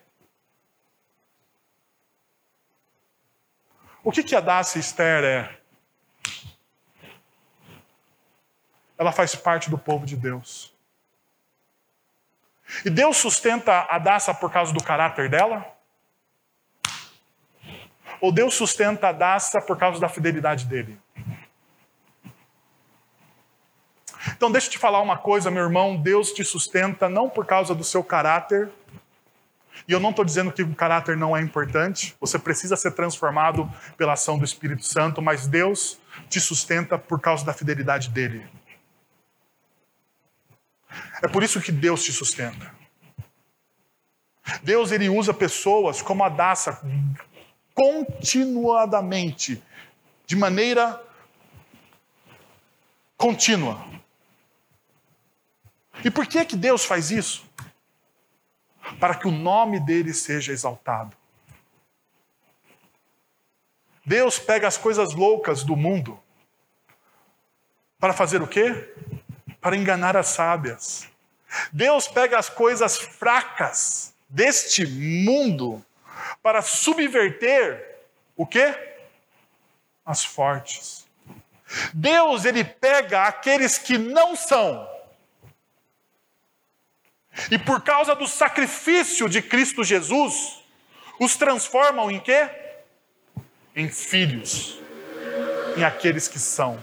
O que, que a Dacia Esther é? Ela faz parte do povo de Deus. E Deus sustenta a Daça por causa do caráter dela? Ou Deus sustenta a Daça por causa da fidelidade dele? Então, deixa eu te falar uma coisa, meu irmão: Deus te sustenta não por causa do seu caráter, e eu não estou dizendo que o caráter não é importante, você precisa ser transformado pela ação do Espírito Santo, mas Deus te sustenta por causa da fidelidade dele. É por isso que Deus te sustenta. Deus ele usa pessoas como a Daça continuadamente, de maneira contínua. E por que que Deus faz isso? Para que o nome dele seja exaltado. Deus pega as coisas loucas do mundo para fazer o quê? Para enganar as sábias. Deus pega as coisas fracas deste mundo para subverter o quê? As fortes. Deus ele pega aqueles que não são e por causa do sacrifício de Cristo Jesus, os transformam em quê? Em filhos, em aqueles que são.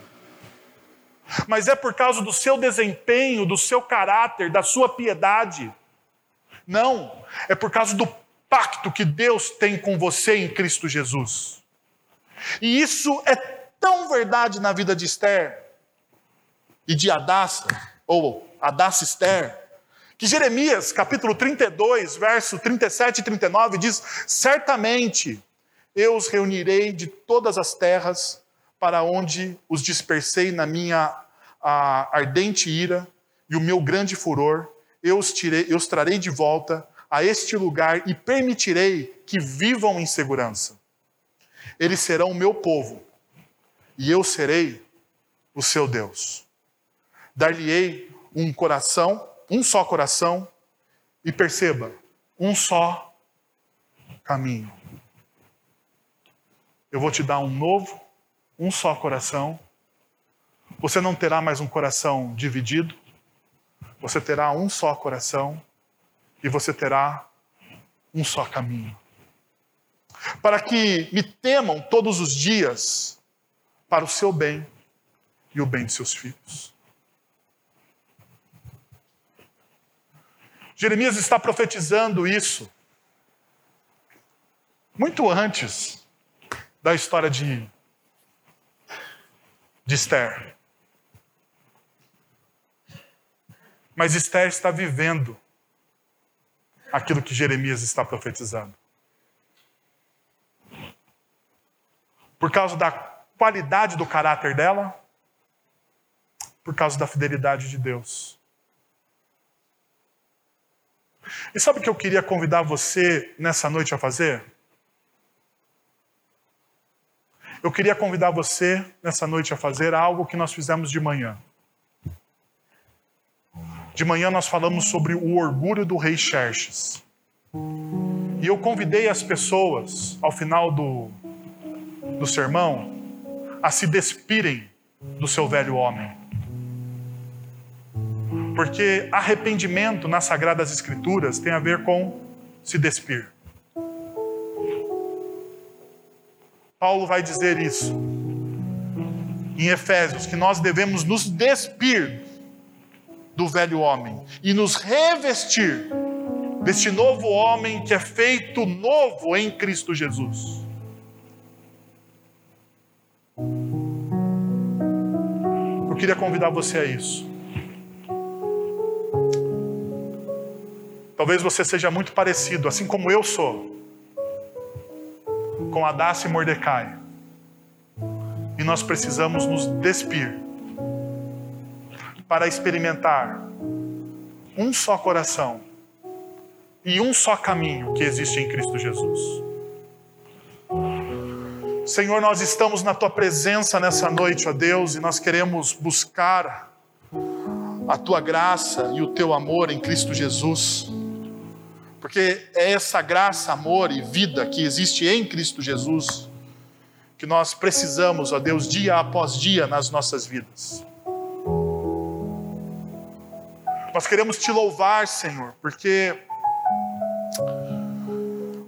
Mas é por causa do seu desempenho, do seu caráter, da sua piedade. Não, é por causa do pacto que Deus tem com você em Cristo Jesus. E isso é tão verdade na vida de Esther e de Adassa, ou Adassa Esther, que Jeremias, capítulo 32, verso 37 e 39, diz: Certamente eu os reunirei de todas as terras para onde os dispersei na minha ardente ira e o meu grande furor, eu os, tirei, eu os trarei de volta a este lugar e permitirei que vivam em segurança. Eles serão o meu povo, e eu serei o seu Deus. Dar-lhe-ei um coração, um só coração, e perceba, um só caminho. Eu vou te dar um novo, um só coração. Você não terá mais um coração dividido. Você terá um só coração e você terá um só caminho. Para que me temam todos os dias para o seu bem e o bem de seus filhos. Jeremias está profetizando isso muito antes da história de, de Esther. Mas Esther está vivendo aquilo que Jeremias está profetizando. Por causa da qualidade do caráter dela, por causa da fidelidade de Deus. E sabe o que eu queria convidar você nessa noite a fazer? Eu queria convidar você nessa noite a fazer algo que nós fizemos de manhã. De manhã nós falamos sobre o orgulho do rei Xerxes. E eu convidei as pessoas, ao final do, do sermão, a se despirem do seu velho homem. Porque arrependimento nas Sagradas Escrituras tem a ver com se despir. Paulo vai dizer isso em Efésios, que nós devemos nos despir do velho homem e nos revestir deste novo homem que é feito novo em Cristo Jesus. Eu queria convidar você a isso. Talvez você seja muito parecido, assim como eu sou, com Adassa e Mordecai. E nós precisamos nos despir para experimentar um só coração e um só caminho que existe em Cristo Jesus. Senhor, nós estamos na tua presença nessa noite, ó Deus, e nós queremos buscar a tua graça e o teu amor em Cristo Jesus. Porque é essa graça, amor e vida que existe em Cristo Jesus que nós precisamos, ó Deus, dia após dia nas nossas vidas. Nós queremos te louvar, Senhor, porque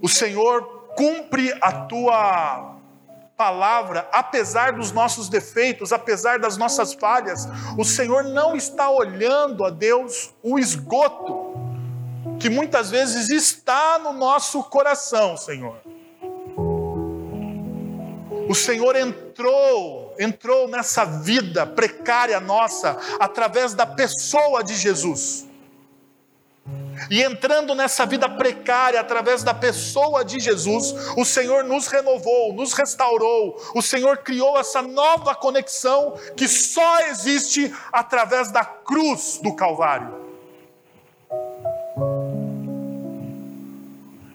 o Senhor cumpre a tua palavra, apesar dos nossos defeitos, apesar das nossas falhas. O Senhor não está olhando a Deus o esgoto que muitas vezes está no nosso coração, Senhor. O Senhor entrou, entrou nessa vida precária nossa através da pessoa de Jesus. E entrando nessa vida precária através da pessoa de Jesus, o Senhor nos renovou, nos restaurou, o Senhor criou essa nova conexão que só existe através da cruz do Calvário.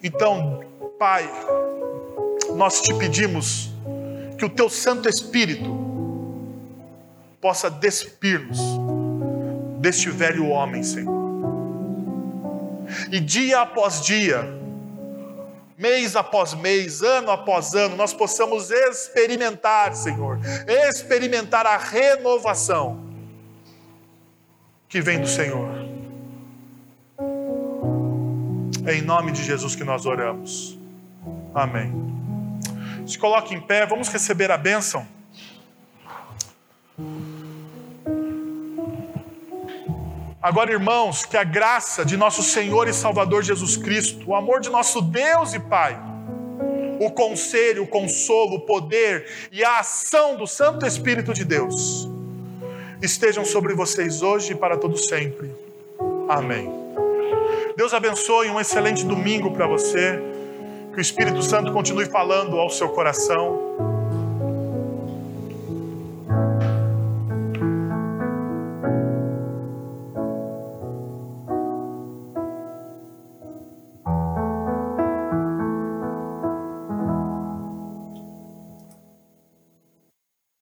Então, Pai, nós te pedimos que o teu Santo Espírito possa despir-nos deste velho homem, Senhor. E dia após dia, mês após mês, ano após ano, nós possamos experimentar, Senhor, experimentar a renovação que vem do Senhor. É em nome de Jesus que nós oramos. Amém. Se coloque em pé, vamos receber a bênção. Agora, irmãos, que a graça de nosso Senhor e Salvador Jesus Cristo, o amor de nosso Deus e Pai, o conselho, o consolo, o poder e a ação do Santo Espírito de Deus estejam sobre vocês hoje e para todo sempre. Amém. Deus abençoe um excelente domingo para você. Que o Espírito Santo continue falando ao seu coração.